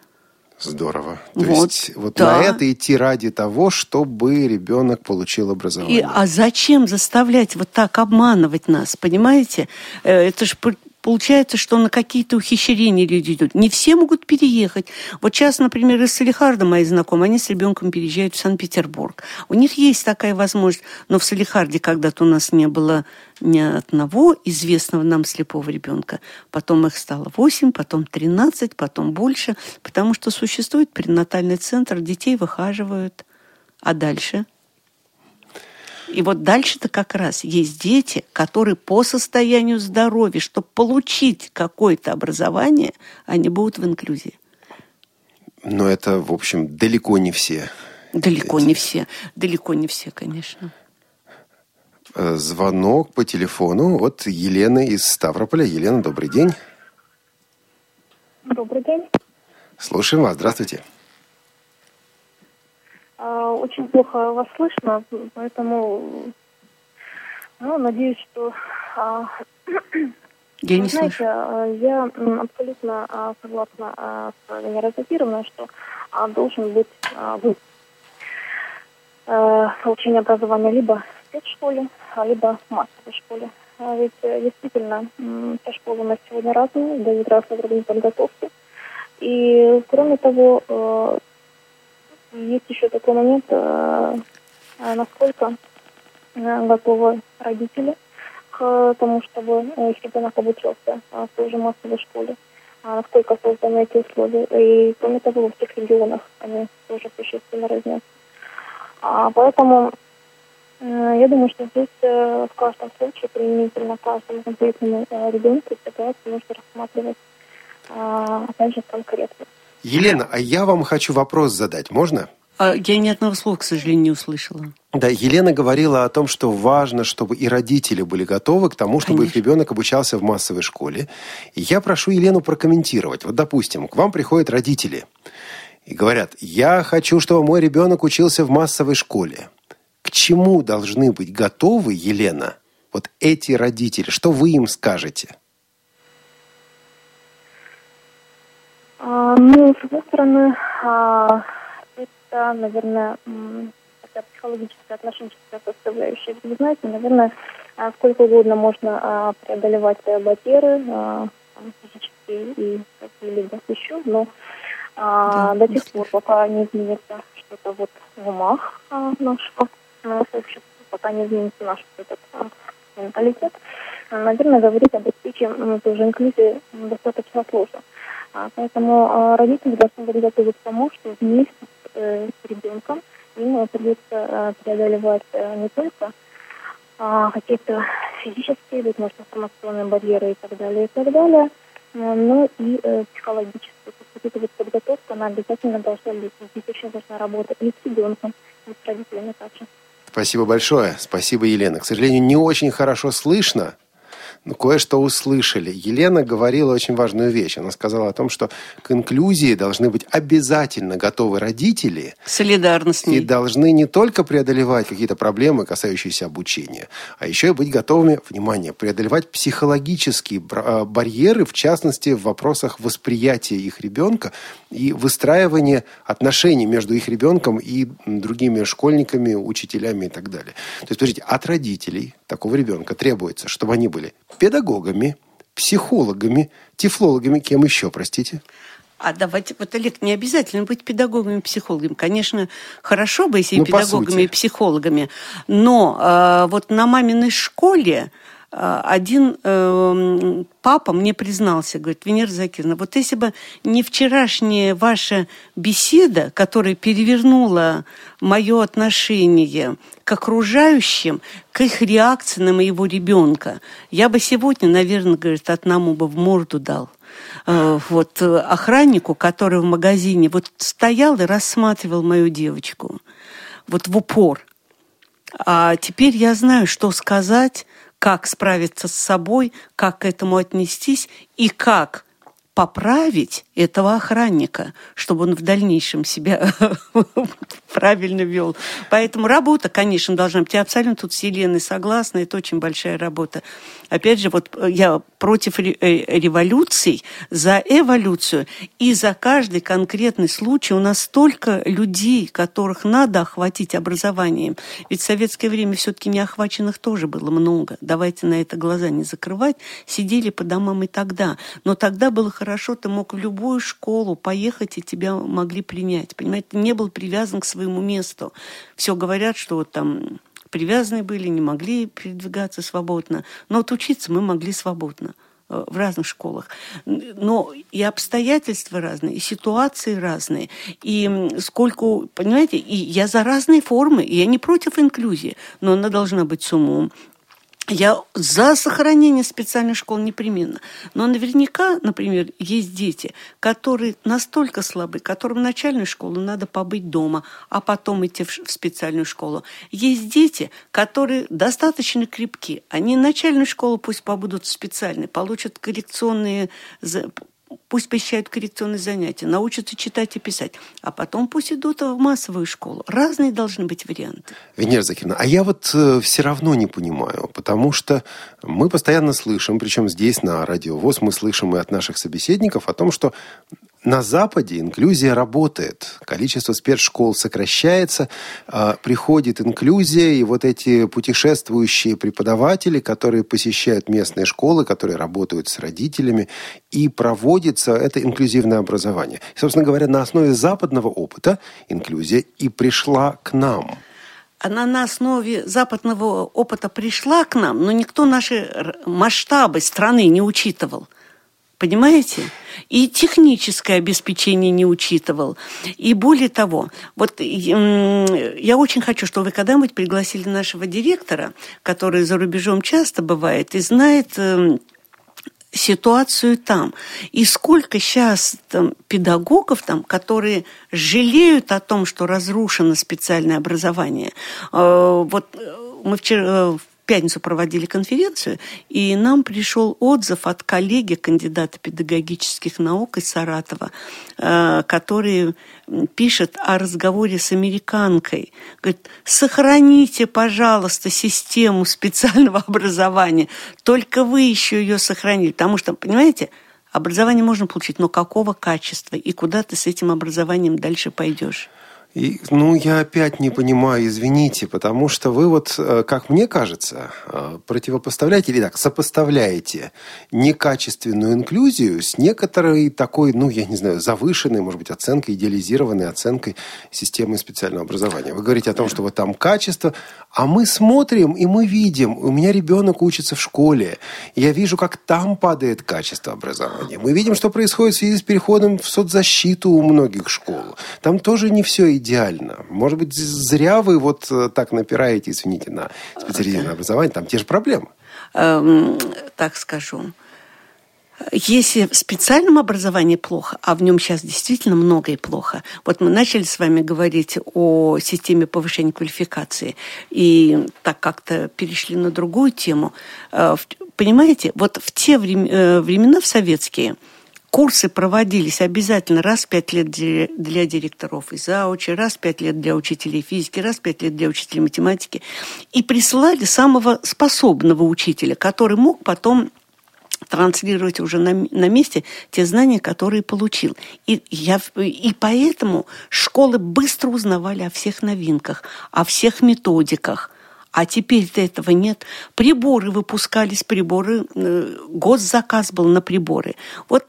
Здорово. То вот, есть вот да. на это идти ради того, чтобы ребенок получил образование. И, а зачем заставлять вот так обманывать нас, понимаете? Э, это же Получается, что на какие-то ухищрения люди идут. Не все могут переехать. Вот сейчас, например, из Салихарда мои знакомые, они с ребенком переезжают в Санкт-Петербург. У них есть такая возможность. Но в Салихарде когда-то у нас не было ни одного известного нам слепого ребенка. Потом их стало 8, потом 13, потом больше. Потому что существует пренатальный центр, детей выхаживают. А дальше – и вот дальше-то как раз есть дети, которые по состоянию здоровья, чтобы получить какое-то образование, они будут в инклюзии. Но это, в общем, далеко не все. Далеко не все. Далеко не все, конечно. Э, звонок по телефону от Елены из Ставрополя. Елена, добрый день. Добрый день. Слушаем вас. Здравствуйте. А, очень плохо вас слышно, поэтому ну, надеюсь, что а, [clears throat] Я не знаете, слышу. э, я абсолютно согласна с Венерой Закировной, что должен быть выбор. Э, получение образования либо в спецшколе, а, либо в массовой школе. А ведь э, действительно все школы у нас сегодня разные, дают разный уровень подготовки. И кроме того, э, есть еще такой момент, э, э, насколько э, готовы родители к тому, чтобы э, их ребенок обучился э, в той же массовой школе. А насколько созданы эти условия. И кроме того, во всех регионах они тоже существенно разнятся. А, поэтому э, я думаю, что здесь э, в каждом случае, применительно каждому конкретному э, ребенку, ситуацию нужно рассматривать, а, опять же, конкретно. Елена, а я вам хочу вопрос задать, можно? А, Я ни одного слова, к сожалению, не услышала. Да, Елена говорила о том, что важно, чтобы и родители были готовы к тому, чтобы их Конечно. ребенок обучался в массовой школе. И я прошу Елену прокомментировать. Вот, допустим, к вам приходят родители и говорят, я хочу, чтобы мой ребенок учился в массовой школе. К чему должны быть готовы, Елена, вот эти родители? Что вы им скажете? Ну, с одной стороны, а, это, наверное, такая психологическая, отношенческая составляющая. Вы знаете, наверное, а, сколько угодно можно а, преодолевать барьеры, а, физические и какие-либо еще, но а, Да, до тех пор, пока не изменится что-то вот в умах а, нашего а, общества, пока не изменится наш этот а, менталитет, а, наверное, говорить об успехе тоже инклюзии достаточно сложно. А, Поэтому а, родители должны быть готовы к тому, что вместе с, э, ребенком им придется э, преодолевать э, не только а, какие-то физические, быть может, информационные барьеры и так далее, и так далее, но и э, психологические. То есть вот эта вот подготовка, она обязательно должна быть. Здесь очень важна работа и с ребенком, и с родителями также. Спасибо большое. Спасибо, Елена. К сожалению, не очень хорошо слышно, но кое-что услышали. Елена говорила очень важную вещь. Она сказала о том, что к инклюзии должны быть обязательно готовы родители, Солидарно с и ней. должны не только преодолевать какие-то проблемы, касающиеся обучения, а еще и быть готовыми, внимание, преодолевать психологические э, барьеры, в частности, в вопросах восприятия их ребенка и выстраивания отношений между их ребенком и другими школьниками, учителями и так далее. То есть, подождите, от родителей такого ребенка требуется, чтобы они были педагогами, психологами, тифлологами, кем еще, простите? А давайте, вот, Олег, не обязательно быть педагогами и психологами. Конечно, хорошо бы, если и Ну, педагогами, и психологами. Но э, вот на маминой школе один э, папа мне признался, говорит, Венера Закировна, вот если бы не вчерашняя ваша беседа, которая перевернула мое отношение к окружающим, к их реакции на моего ребенка, я бы сегодня, наверное, говорит, одному бы в морду дал э, вот э, охраннику, который в магазине вот стоял и рассматривал мою девочку вот в упор. А теперь я знаю, что сказать, как справиться с собой, как к этому отнестись и как поправить этого охранника, чтобы он в дальнейшем себя [laughs] правильно вел. Поэтому работа, конечно, должна быть. Я абсолютно тут с Еленой согласна, это очень большая работа. Опять же, вот э, я против э, революций, за эволюцию и за каждый конкретный случай. У нас столько людей, которых надо охватить образованием. Ведь в советское время все-таки неохваченных тоже было много. Давайте на это глаза не закрывать. Сидели по домам и тогда. Но тогда было хорошо, ты мог в любую школу поехать, и тебя могли принять. Понимаете, не был привязан к своему месту. Все говорят, что вот там привязаны были, не могли передвигаться свободно. Но вот учиться мы могли свободно э, в разных школах. Но и обстоятельства разные, и ситуации разные. И сколько, понимаете, и я за разные формы, и я не против инклюзии, но она должна быть с умом, я за сохранение специальных школ непременно. Но наверняка, например, есть дети, которые настолько слабы, которым в начальную школу надо побыть дома, а потом идти в специальную школу. Есть дети, которые достаточно крепки. Они начальную школу пусть побудут в специальной, получат коррекционные пусть посещают коррекционные занятия, научатся читать и писать, а потом пусть идут в массовую школу. Разные должны быть варианты. Венера Закина, а я вот э, все равно не понимаю, потому что мы постоянно слышим, причем здесь на Радио ВОЗ мы слышим и от наших собеседников о том, что на Западе инклюзия работает. Количество спецшкол сокращается, а, приходит инклюзия, и вот эти путешествующие преподаватели, которые посещают местные школы, которые работают с родителями, и проводится это инклюзивное образование. И, собственно говоря, на основе западного опыта инклюзия и пришла к нам она на основе западного опыта пришла к нам, но никто наши масштабы страны не учитывал. Понимаете? И техническое обеспечение не учитывал. И более того, вот я очень хочу, чтобы вы когда-нибудь пригласили нашего директора, который за рубежом часто бывает и знает эм, ситуацию там. И сколько сейчас там, педагогов там, которые жалеют о том, что разрушено специальное образование. Э, вот э, мы вчера, э, пятницу проводили конференцию, и нам пришел отзыв от коллеги, кандидата педагогических наук из Саратова, э, который пишет о разговоре с американкой. Говорит, сохраните, пожалуйста, систему специального [laughs] образования. Только вы еще ее сохранили. Потому что, понимаете, образование можно получить, но какого качества? И куда ты с этим образованием дальше пойдешь? И, ну, я опять не понимаю, извините, потому что вы вот, э, как мне кажется, э, противопоставляете или так, сопоставляете некачественную инклюзию с некоторой такой, ну, я не знаю, завышенной, может быть, оценкой, идеализированной оценкой системы специального образования. Вы говорите о том, что вот там качество, а мы смотрим, и мы видим, у меня ребенок учится в школе, я вижу, как там падает качество образования. Мы видим, что происходит в связи с переходом в соцзащиту у многих школ. Там тоже не все идеально. Может быть, зря вы вот э, так напираете, извините, на специализированное образование. Там те же проблемы. Эм, так скажу. Если в специальном образовании плохо, а в нем сейчас действительно многое плохо. Вот мы начали с вами говорить о системе повышения квалификации, и так как-то перешли на другую тему. Э, понимаете, вот в те э, времена в советские – Курсы проводились обязательно раз в пять лет для директоров и заучи, раз в пять лет для учителей физики, раз в пять лет для учителей математики. И присылали самого способного учителя, который мог потом транслировать уже на, на месте те знания, которые получил. И, я, и поэтому школы быстро узнавали о всех новинках, о всех методиках – а теперь-то этого нет. Приборы выпускались, приборы, э, госзаказ был на приборы. Вот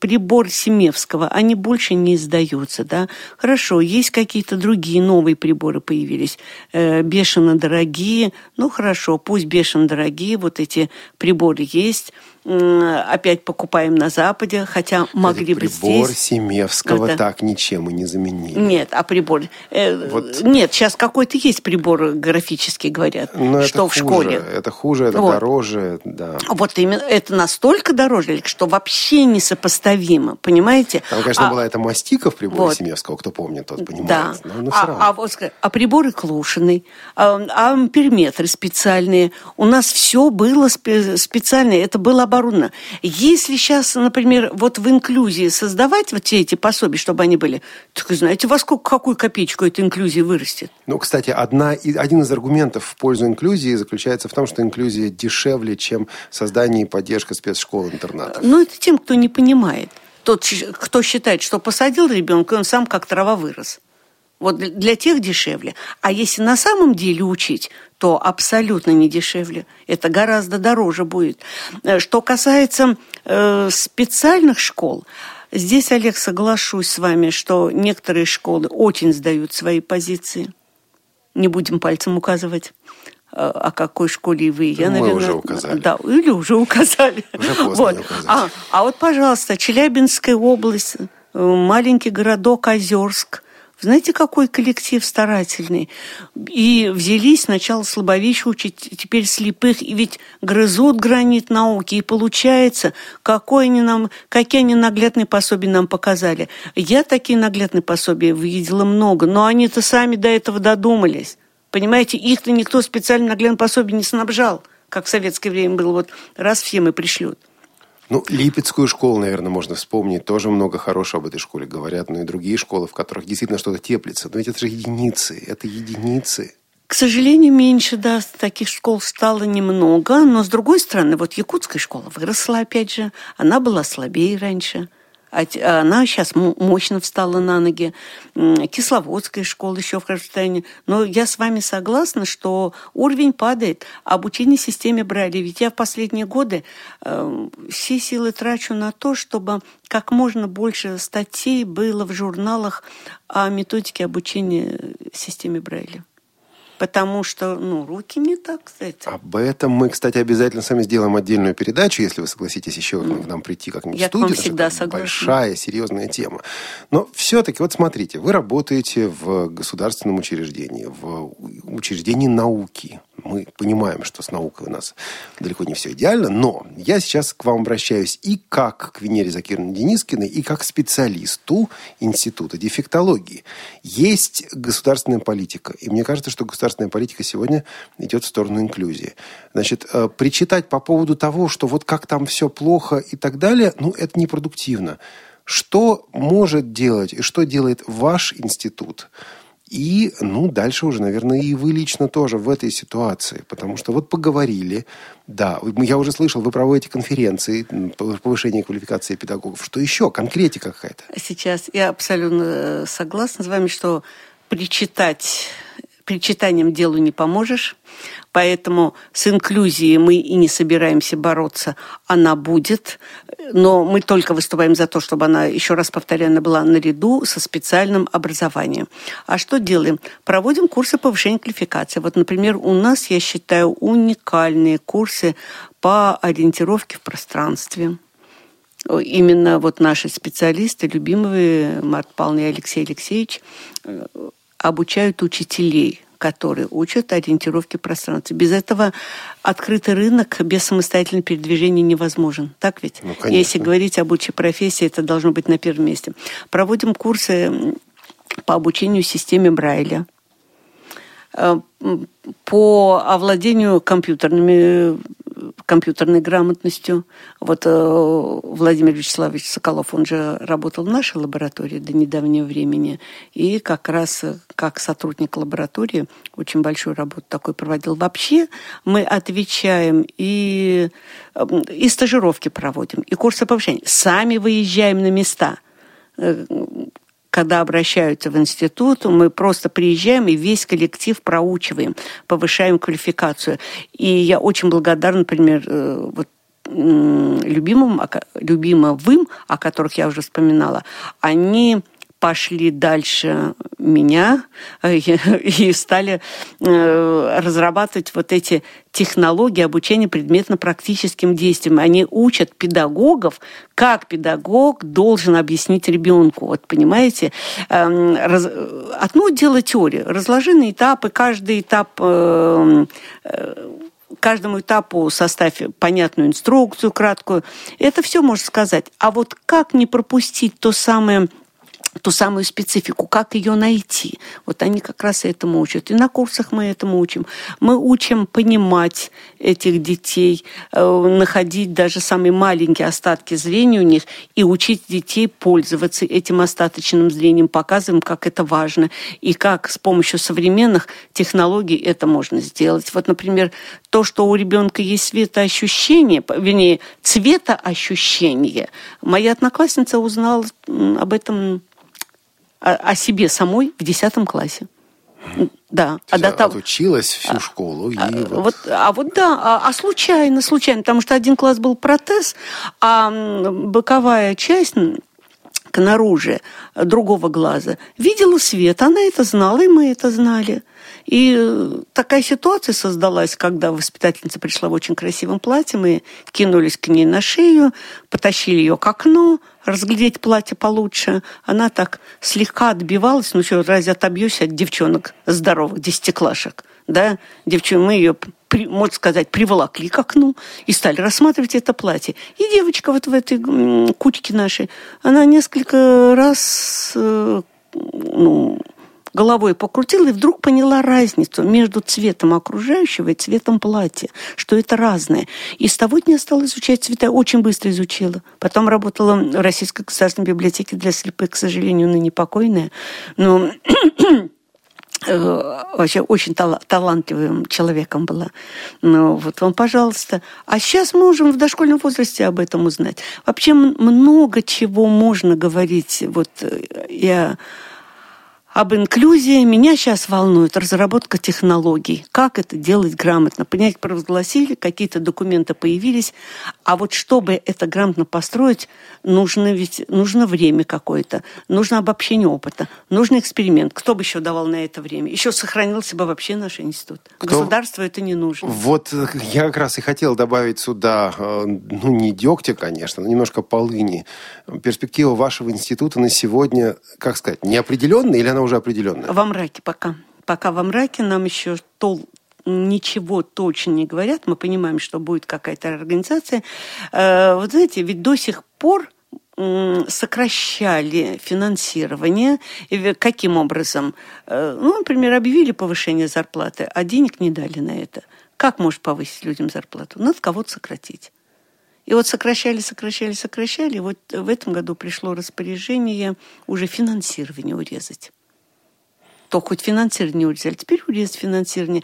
прибор Семевского, они больше не издаются, да. Хорошо, есть какие-то другие новые приборы появились, э, бешено дорогие, ну хорошо, пусть бешено дорогие, вот эти приборы есть опять покупаем на Западе, хотя могли бы здесь... Прибор Семевского да. так ничем и не заменили. Нет, а прибор... Э, вот. Нет, сейчас какой-то есть прибор графический, говорят, Но что в хуже, школе. Это хуже, это вот. дороже, да. Вот именно, это настолько дороже, что вообще несопоставимо, понимаете? Там, конечно, а, была эта мастика в приборе вот. Семевского, кто помнит, тот понимает. Да. Но, но а, а, вот, а приборы Клушиной, а, амперметры специальные. У нас все было специальное, это было оборудовано. Если сейчас, например, вот в инклюзии создавать вот все эти пособия, чтобы они были, так знаете, во сколько, какую копеечку эта инклюзия вырастет? Ну, кстати, одна, один из аргументов в пользу инклюзии заключается в том, что инклюзия дешевле, чем создание и поддержка спецшкол-интернатов. Ну, это тем, кто не понимает. Тот, кто считает, что посадил ребенка, он сам как трава вырос. Вот для тех дешевле. А если на самом деле учить, то абсолютно не дешевле. Это гораздо дороже будет. Э, что касается э, специальных школ, здесь, Олег, соглашусь с вами, что некоторые школы очень сдают свои позиции. Не будем пальцем указывать э, о какой школе вы. Я, Мы наверное, уже указали. Да, или уже указали. Уже поздно вот. указать. А, а вот, пожалуйста, Челябинская область, э, маленький городок Озерск – знаете, какой коллектив старательный? И взялись сначала слабовещих учить, теперь слепых, и ведь грызут гранит науки, и получается, какой они нам, какие они наглядные пособия нам показали. Я такие наглядные пособия видела много, но они-то сами до этого додумались. Понимаете, их-то никто специально наглядным пособием не снабжал, как в советское время было, вот раз все мы пришлют. Ну, Липецкую школу, наверное, можно вспомнить. Тоже много хорошего об этой школе говорят. Но и другие школы, в которых действительно что-то теплится. Но ведь это же единицы. Это единицы. К сожалению, меньше, да, таких школ стало немного, но с другой стороны, вот якутская школа выросла, опять же, она была слабее раньше. А а она сейчас мощно встала на ноги. Кисловодская школа еще в состоянии. Но я с вами согласна, что уровень падает. Обучение системе брали. Ведь я в последние годы э, все силы трачу на то, чтобы как можно больше статей было в журналах о методике обучения системе Брайля потому что, ну, руки не так, кстати. Об этом мы, кстати, обязательно с вами сделаем отдельную передачу, если вы согласитесь еще mm. к нам прийти как-нибудь Я в студию. Я всегда согласна. Большая, серьезная тема. Но все-таки, вот смотрите, вы работаете в государственном учреждении, в учреждении науки мы понимаем, что с наукой у нас далеко не все идеально, но я сейчас к вам обращаюсь и как к Венере Закировне Денискиной, и как специалисту Института дефектологии. Есть государственная политика, и мне кажется, что государственная политика сегодня идет в сторону инклюзии. Значит, э, причитать по поводу того, что вот как там все плохо и так далее, ну, это непродуктивно. Что может делать и что делает ваш институт – и, ну, дальше уже, наверное, и вы лично тоже в этой ситуации. Потому что вот поговорили, да, я уже слышал, вы проводите конференции по повышению квалификации педагогов. Что еще? Конкретика какая-то? Сейчас я абсолютно э, согласна с вами, что причитать причитанием делу не поможешь. Поэтому с инклюзией мы и не собираемся бороться. Она будет, но мы только выступаем за то, чтобы она, еще раз повторяю, была наряду со специальным образованием. А что делаем? Проводим курсы повышения квалификации. Вот, например, у нас, я считаю, уникальные курсы по ориентировке в пространстве. Именно вот наши специалисты, любимые Март Павловна и Алексей Алексеевич, обучают учителей которые учат ориентировке пространства. Без этого открытый рынок без самостоятельного передвижения невозможен. Так ведь? Ну, Если говорить об учебной профессии, это должно быть на первом месте. Проводим курсы по обучению системе Брайля э, по овладению компьютерными компьютерной грамотностью. Вот э, Владимир Вячеславович Соколов, он же работал в нашей лаборатории до недавнего времени, и как раз э, как сотрудник лаборатории очень большую работу такой проводил. Вообще мы отвечаем и, э, и стажировки проводим, и курсы повышения. Сами выезжаем на места когда обращаются в институт, мы просто приезжаем и весь коллектив проучиваем, повышаем квалификацию. И я очень благодарна, например, э, вот любимым, любимым, о которых я уже вспоминала, они пошли дальше меня э, [laughs] и стали э, разрабатывать вот эти технологии обучения предметно-практическим действиям. Они учат педагогов, как педагог должен объяснить ребенку. Вот понимаете, эм, одно дело теория. Разложи на этапы, каждый этап э, каждому этапу составь понятную инструкцию краткую. Это все можно сказать. А вот как не пропустить то самое ту самую специфику, как ее найти. Вот они как раз этому учат. И на курсах мы этому учим. Мы учим понимать этих детей, э, находить даже самые маленькие остатки зрения у них и учить детей пользоваться этим остаточным зрением, показываем, как это важно и как с помощью современных технологий это можно сделать. Вот, например, то, что у ребенка есть светоощущение, вернее, цветоощущение. Моя одноклассница узнала об этом о, себе самой в 10 классе. Да. а до того... отучилась всю а, школу. И а, вот... Вот, а вот да, а, а случайно, случайно, потому что один класс был протез, а боковая часть к наружу другого глаза видела свет. Она это знала, и мы это знали. И такая ситуация создалась, когда воспитательница пришла в очень красивом платье, мы кинулись к ней на шею, потащили ее к окну, разглядеть платье получше. Она так слегка отбивалась, ну что, разве отобьюсь от девчонок здоровых, десятиклашек? Да, девчонки, мы ее можно сказать, приволокли к окну и стали рассматривать это платье. И девочка вот в этой кучке нашей, она несколько раз э, ну, головой покрутила и вдруг поняла разницу между цветом окружающего и цветом платья, что это разное. И с того дня стала изучать цвета, очень быстро изучила. Потом работала в Российской государственной библиотеке для слепых, к сожалению, ныне покойная. Но [clears throat] Э, вообще очень тал- талантливым человеком была. Ну, вот вам, пожалуйста. А сейчас можем в дошкольном возрасте об этом узнать. Вообще много чего можно говорить. Вот э, я об инклюзии. Меня сейчас волнует разработка технологий. Как это делать грамотно? Понять, провозгласили, какие-то документы появились. А вот чтобы это грамотно построить, нужно ведь нужно время какое-то, нужно обобщение опыта, нужен эксперимент. Кто бы еще давал на это время? Еще сохранился бы вообще наш институт. Кто? Государству это не нужно. Вот э, я как раз и хотел добавить сюда, э, ну, не дегтя, конечно, но немножко полыни. Перспектива вашего института на сегодня, как сказать, неопределенная или она уже определенная? Во мраке пока. Пока во мраке нам еще тол ничего точно не говорят. Мы понимаем, что будет какая-то организация. Э, вот знаете, ведь до сих пор сокращали финансирование. Каким образом? Э, ну, например, объявили повышение зарплаты, а денег не дали на это. Как может повысить людям зарплату? Надо кого-то сократить. И вот сокращали, сокращали, сокращали. И вот в этом году пришло распоряжение уже финансирование урезать то хоть финансирование урезали, теперь урезать финансирование.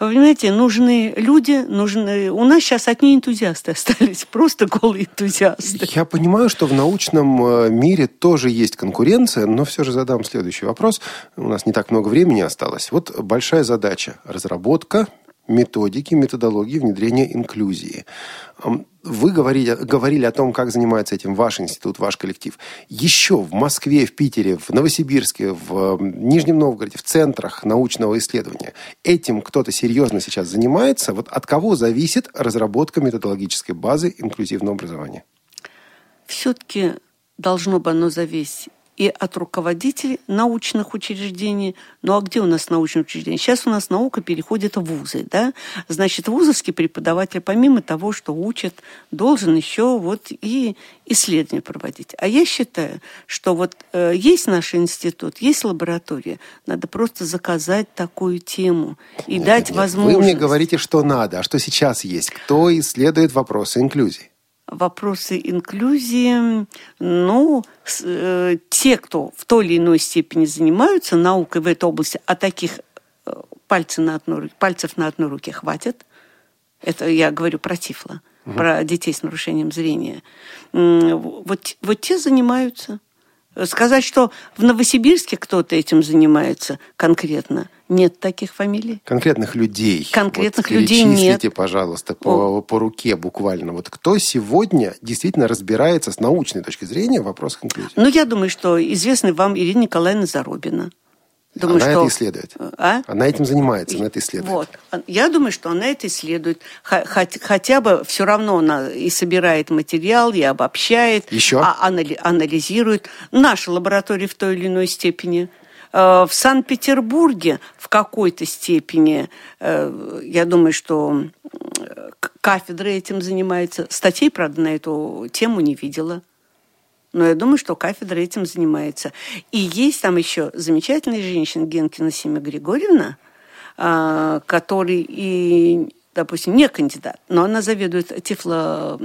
Вы понимаете, нужны люди, нужны... У нас сейчас одни энтузиасты остались, [laughs] просто голые энтузиасты. Я понимаю, что в научном э, мире тоже есть конкуренция, но все же задам следующий вопрос. У нас не так много времени осталось. Вот большая задача – разработка методики, методологии внедрения инклюзии. Вы говорили, говорили о том, как занимается этим ваш институт, ваш коллектив. Еще в Москве, в Питере, в Новосибирске, в Нижнем Новгороде, в центрах научного исследования этим кто-то серьезно сейчас занимается. Вот от кого зависит разработка методологической базы инклюзивного образования? Все-таки должно бы оно зависеть и от руководителей научных учреждений. Ну а где у нас научные учреждения? Сейчас у нас наука переходит в вузы, да? Значит, вузовский преподаватель, помимо того, что учит, должен еще вот и исследования проводить. А я считаю, что вот э, есть наш институт, есть лаборатория, надо просто заказать такую тему и нет, дать нет, возможность. Вы мне говорите, что надо, а что сейчас есть? Кто исследует вопросы инклюзии? Вопросы инклюзии, ну, э, те, кто в той или иной степени занимаются наукой в этой области, а таких э, пальцев на одной, пальцев на одной руке хватит, это я говорю про тифло, угу. про детей с нарушением зрения, вот, вот те занимаются. Сказать, что в Новосибирске кто-то этим занимается конкретно, нет таких фамилий. Конкретных людей. Конкретных вот людей нет. пожалуйста, по, по руке буквально. Вот кто сегодня действительно разбирается с научной точки зрения в вопросах инклюзии? Ну, я думаю, что известный вам Ирина Николаевна Заробина. Думаю, она что... это исследует. А? Она этим занимается, она это исследует. Вот. Я думаю, что она это исследует. Хотя бы все равно она и собирает материал, и обобщает, Еще? А анализирует. Наша лаборатория в той или иной степени. Э, в Санкт-Петербурге в какой-то степени, э, я думаю, что кафедра этим занимается. Статей, правда, на эту тему не видела. Но я думаю, что кафедра этим занимается. И есть там еще замечательная женщина Генкина Семя Григорьевна, э, который и, допустим, не кандидат, но она заведует тифло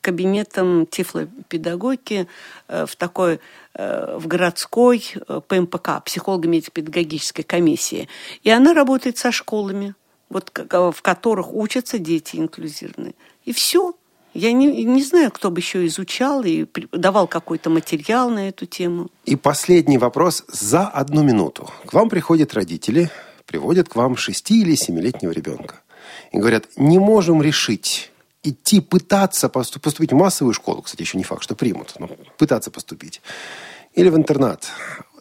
кабинетом тифлопедагогики в такой Э, в городской э, ПМПК, психолого-медико-педагогической комиссии. И она работает со школами, вот, в которых учатся дети инклюзивные. И все. Я не, не знаю, кто бы еще изучал и давал какой-то материал на эту тему. И последний вопрос за одну минуту. К вам приходят родители, приводят к вам шести- или семилетнего ребенка. И говорят, не можем решить, идти пытаться поступить в массовую школу, кстати, еще не факт, что примут, но пытаться поступить, или в интернат.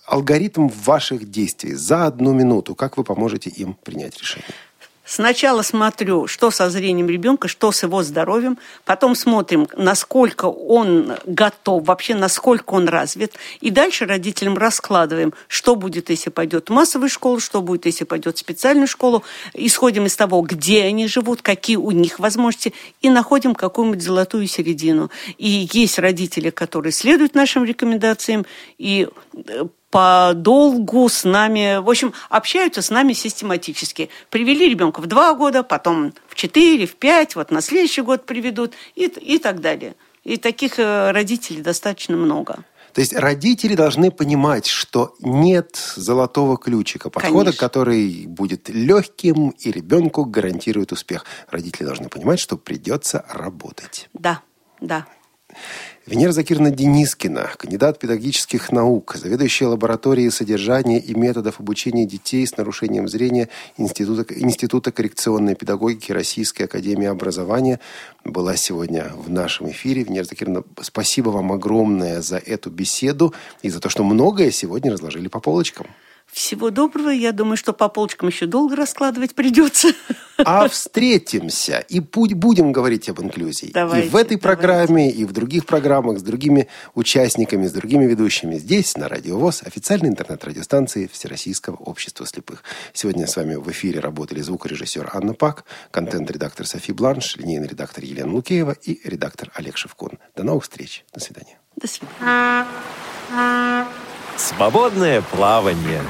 Алгоритм ваших действий за одну минуту, как вы поможете им принять решение? Сначала смотрю, что со зрением ребенка, что с его здоровьем. Потом смотрим, насколько он готов, вообще насколько он развит. И дальше родителям раскладываем, что будет, если пойдет в массовую школу, что будет, если пойдет в специальную школу. Исходим из того, где они живут, какие у них возможности, и находим какую-нибудь золотую середину. И есть родители, которые следуют нашим рекомендациям, и э, подолгу с нами, в общем, общаются с нами систематически. Привели ребенка в два года, потом в четыре, в пять, вот на следующий год приведут и, и так далее. И таких э, родителей достаточно много. То есть родители должны понимать, что нет золотого ключика, подхода, Конечно. который будет легким и ребенку гарантирует успех. Родители должны понимать, что придется работать. Да, да. Венера Закирна Денискина, кандидат педагогических наук, заведующая лабораторией содержания и методов обучения детей с нарушением зрения Института, Института коррекционной педагогики Российской Академии Образования, была сегодня в нашем эфире. Венера Закирна, спасибо вам огромное за эту беседу и за то, что многое сегодня разложили по полочкам. Всего доброго. Я думаю, что по полочкам еще долго раскладывать придется. А встретимся и будем говорить об инклюзии. Давайте, и в этой давайте. программе, и в других программах с другими участниками, с другими ведущими здесь, на Радио ВОЗ, официальной интернет-радиостанции Всероссийского общества слепых. Сегодня с вами в эфире работали звукорежиссер Анна Пак, контент-редактор Софи Бланш, линейный редактор Елена Лукеева и редактор Олег Шевкун. До новых встреч. До свидания. До свидания. Свободное плавание.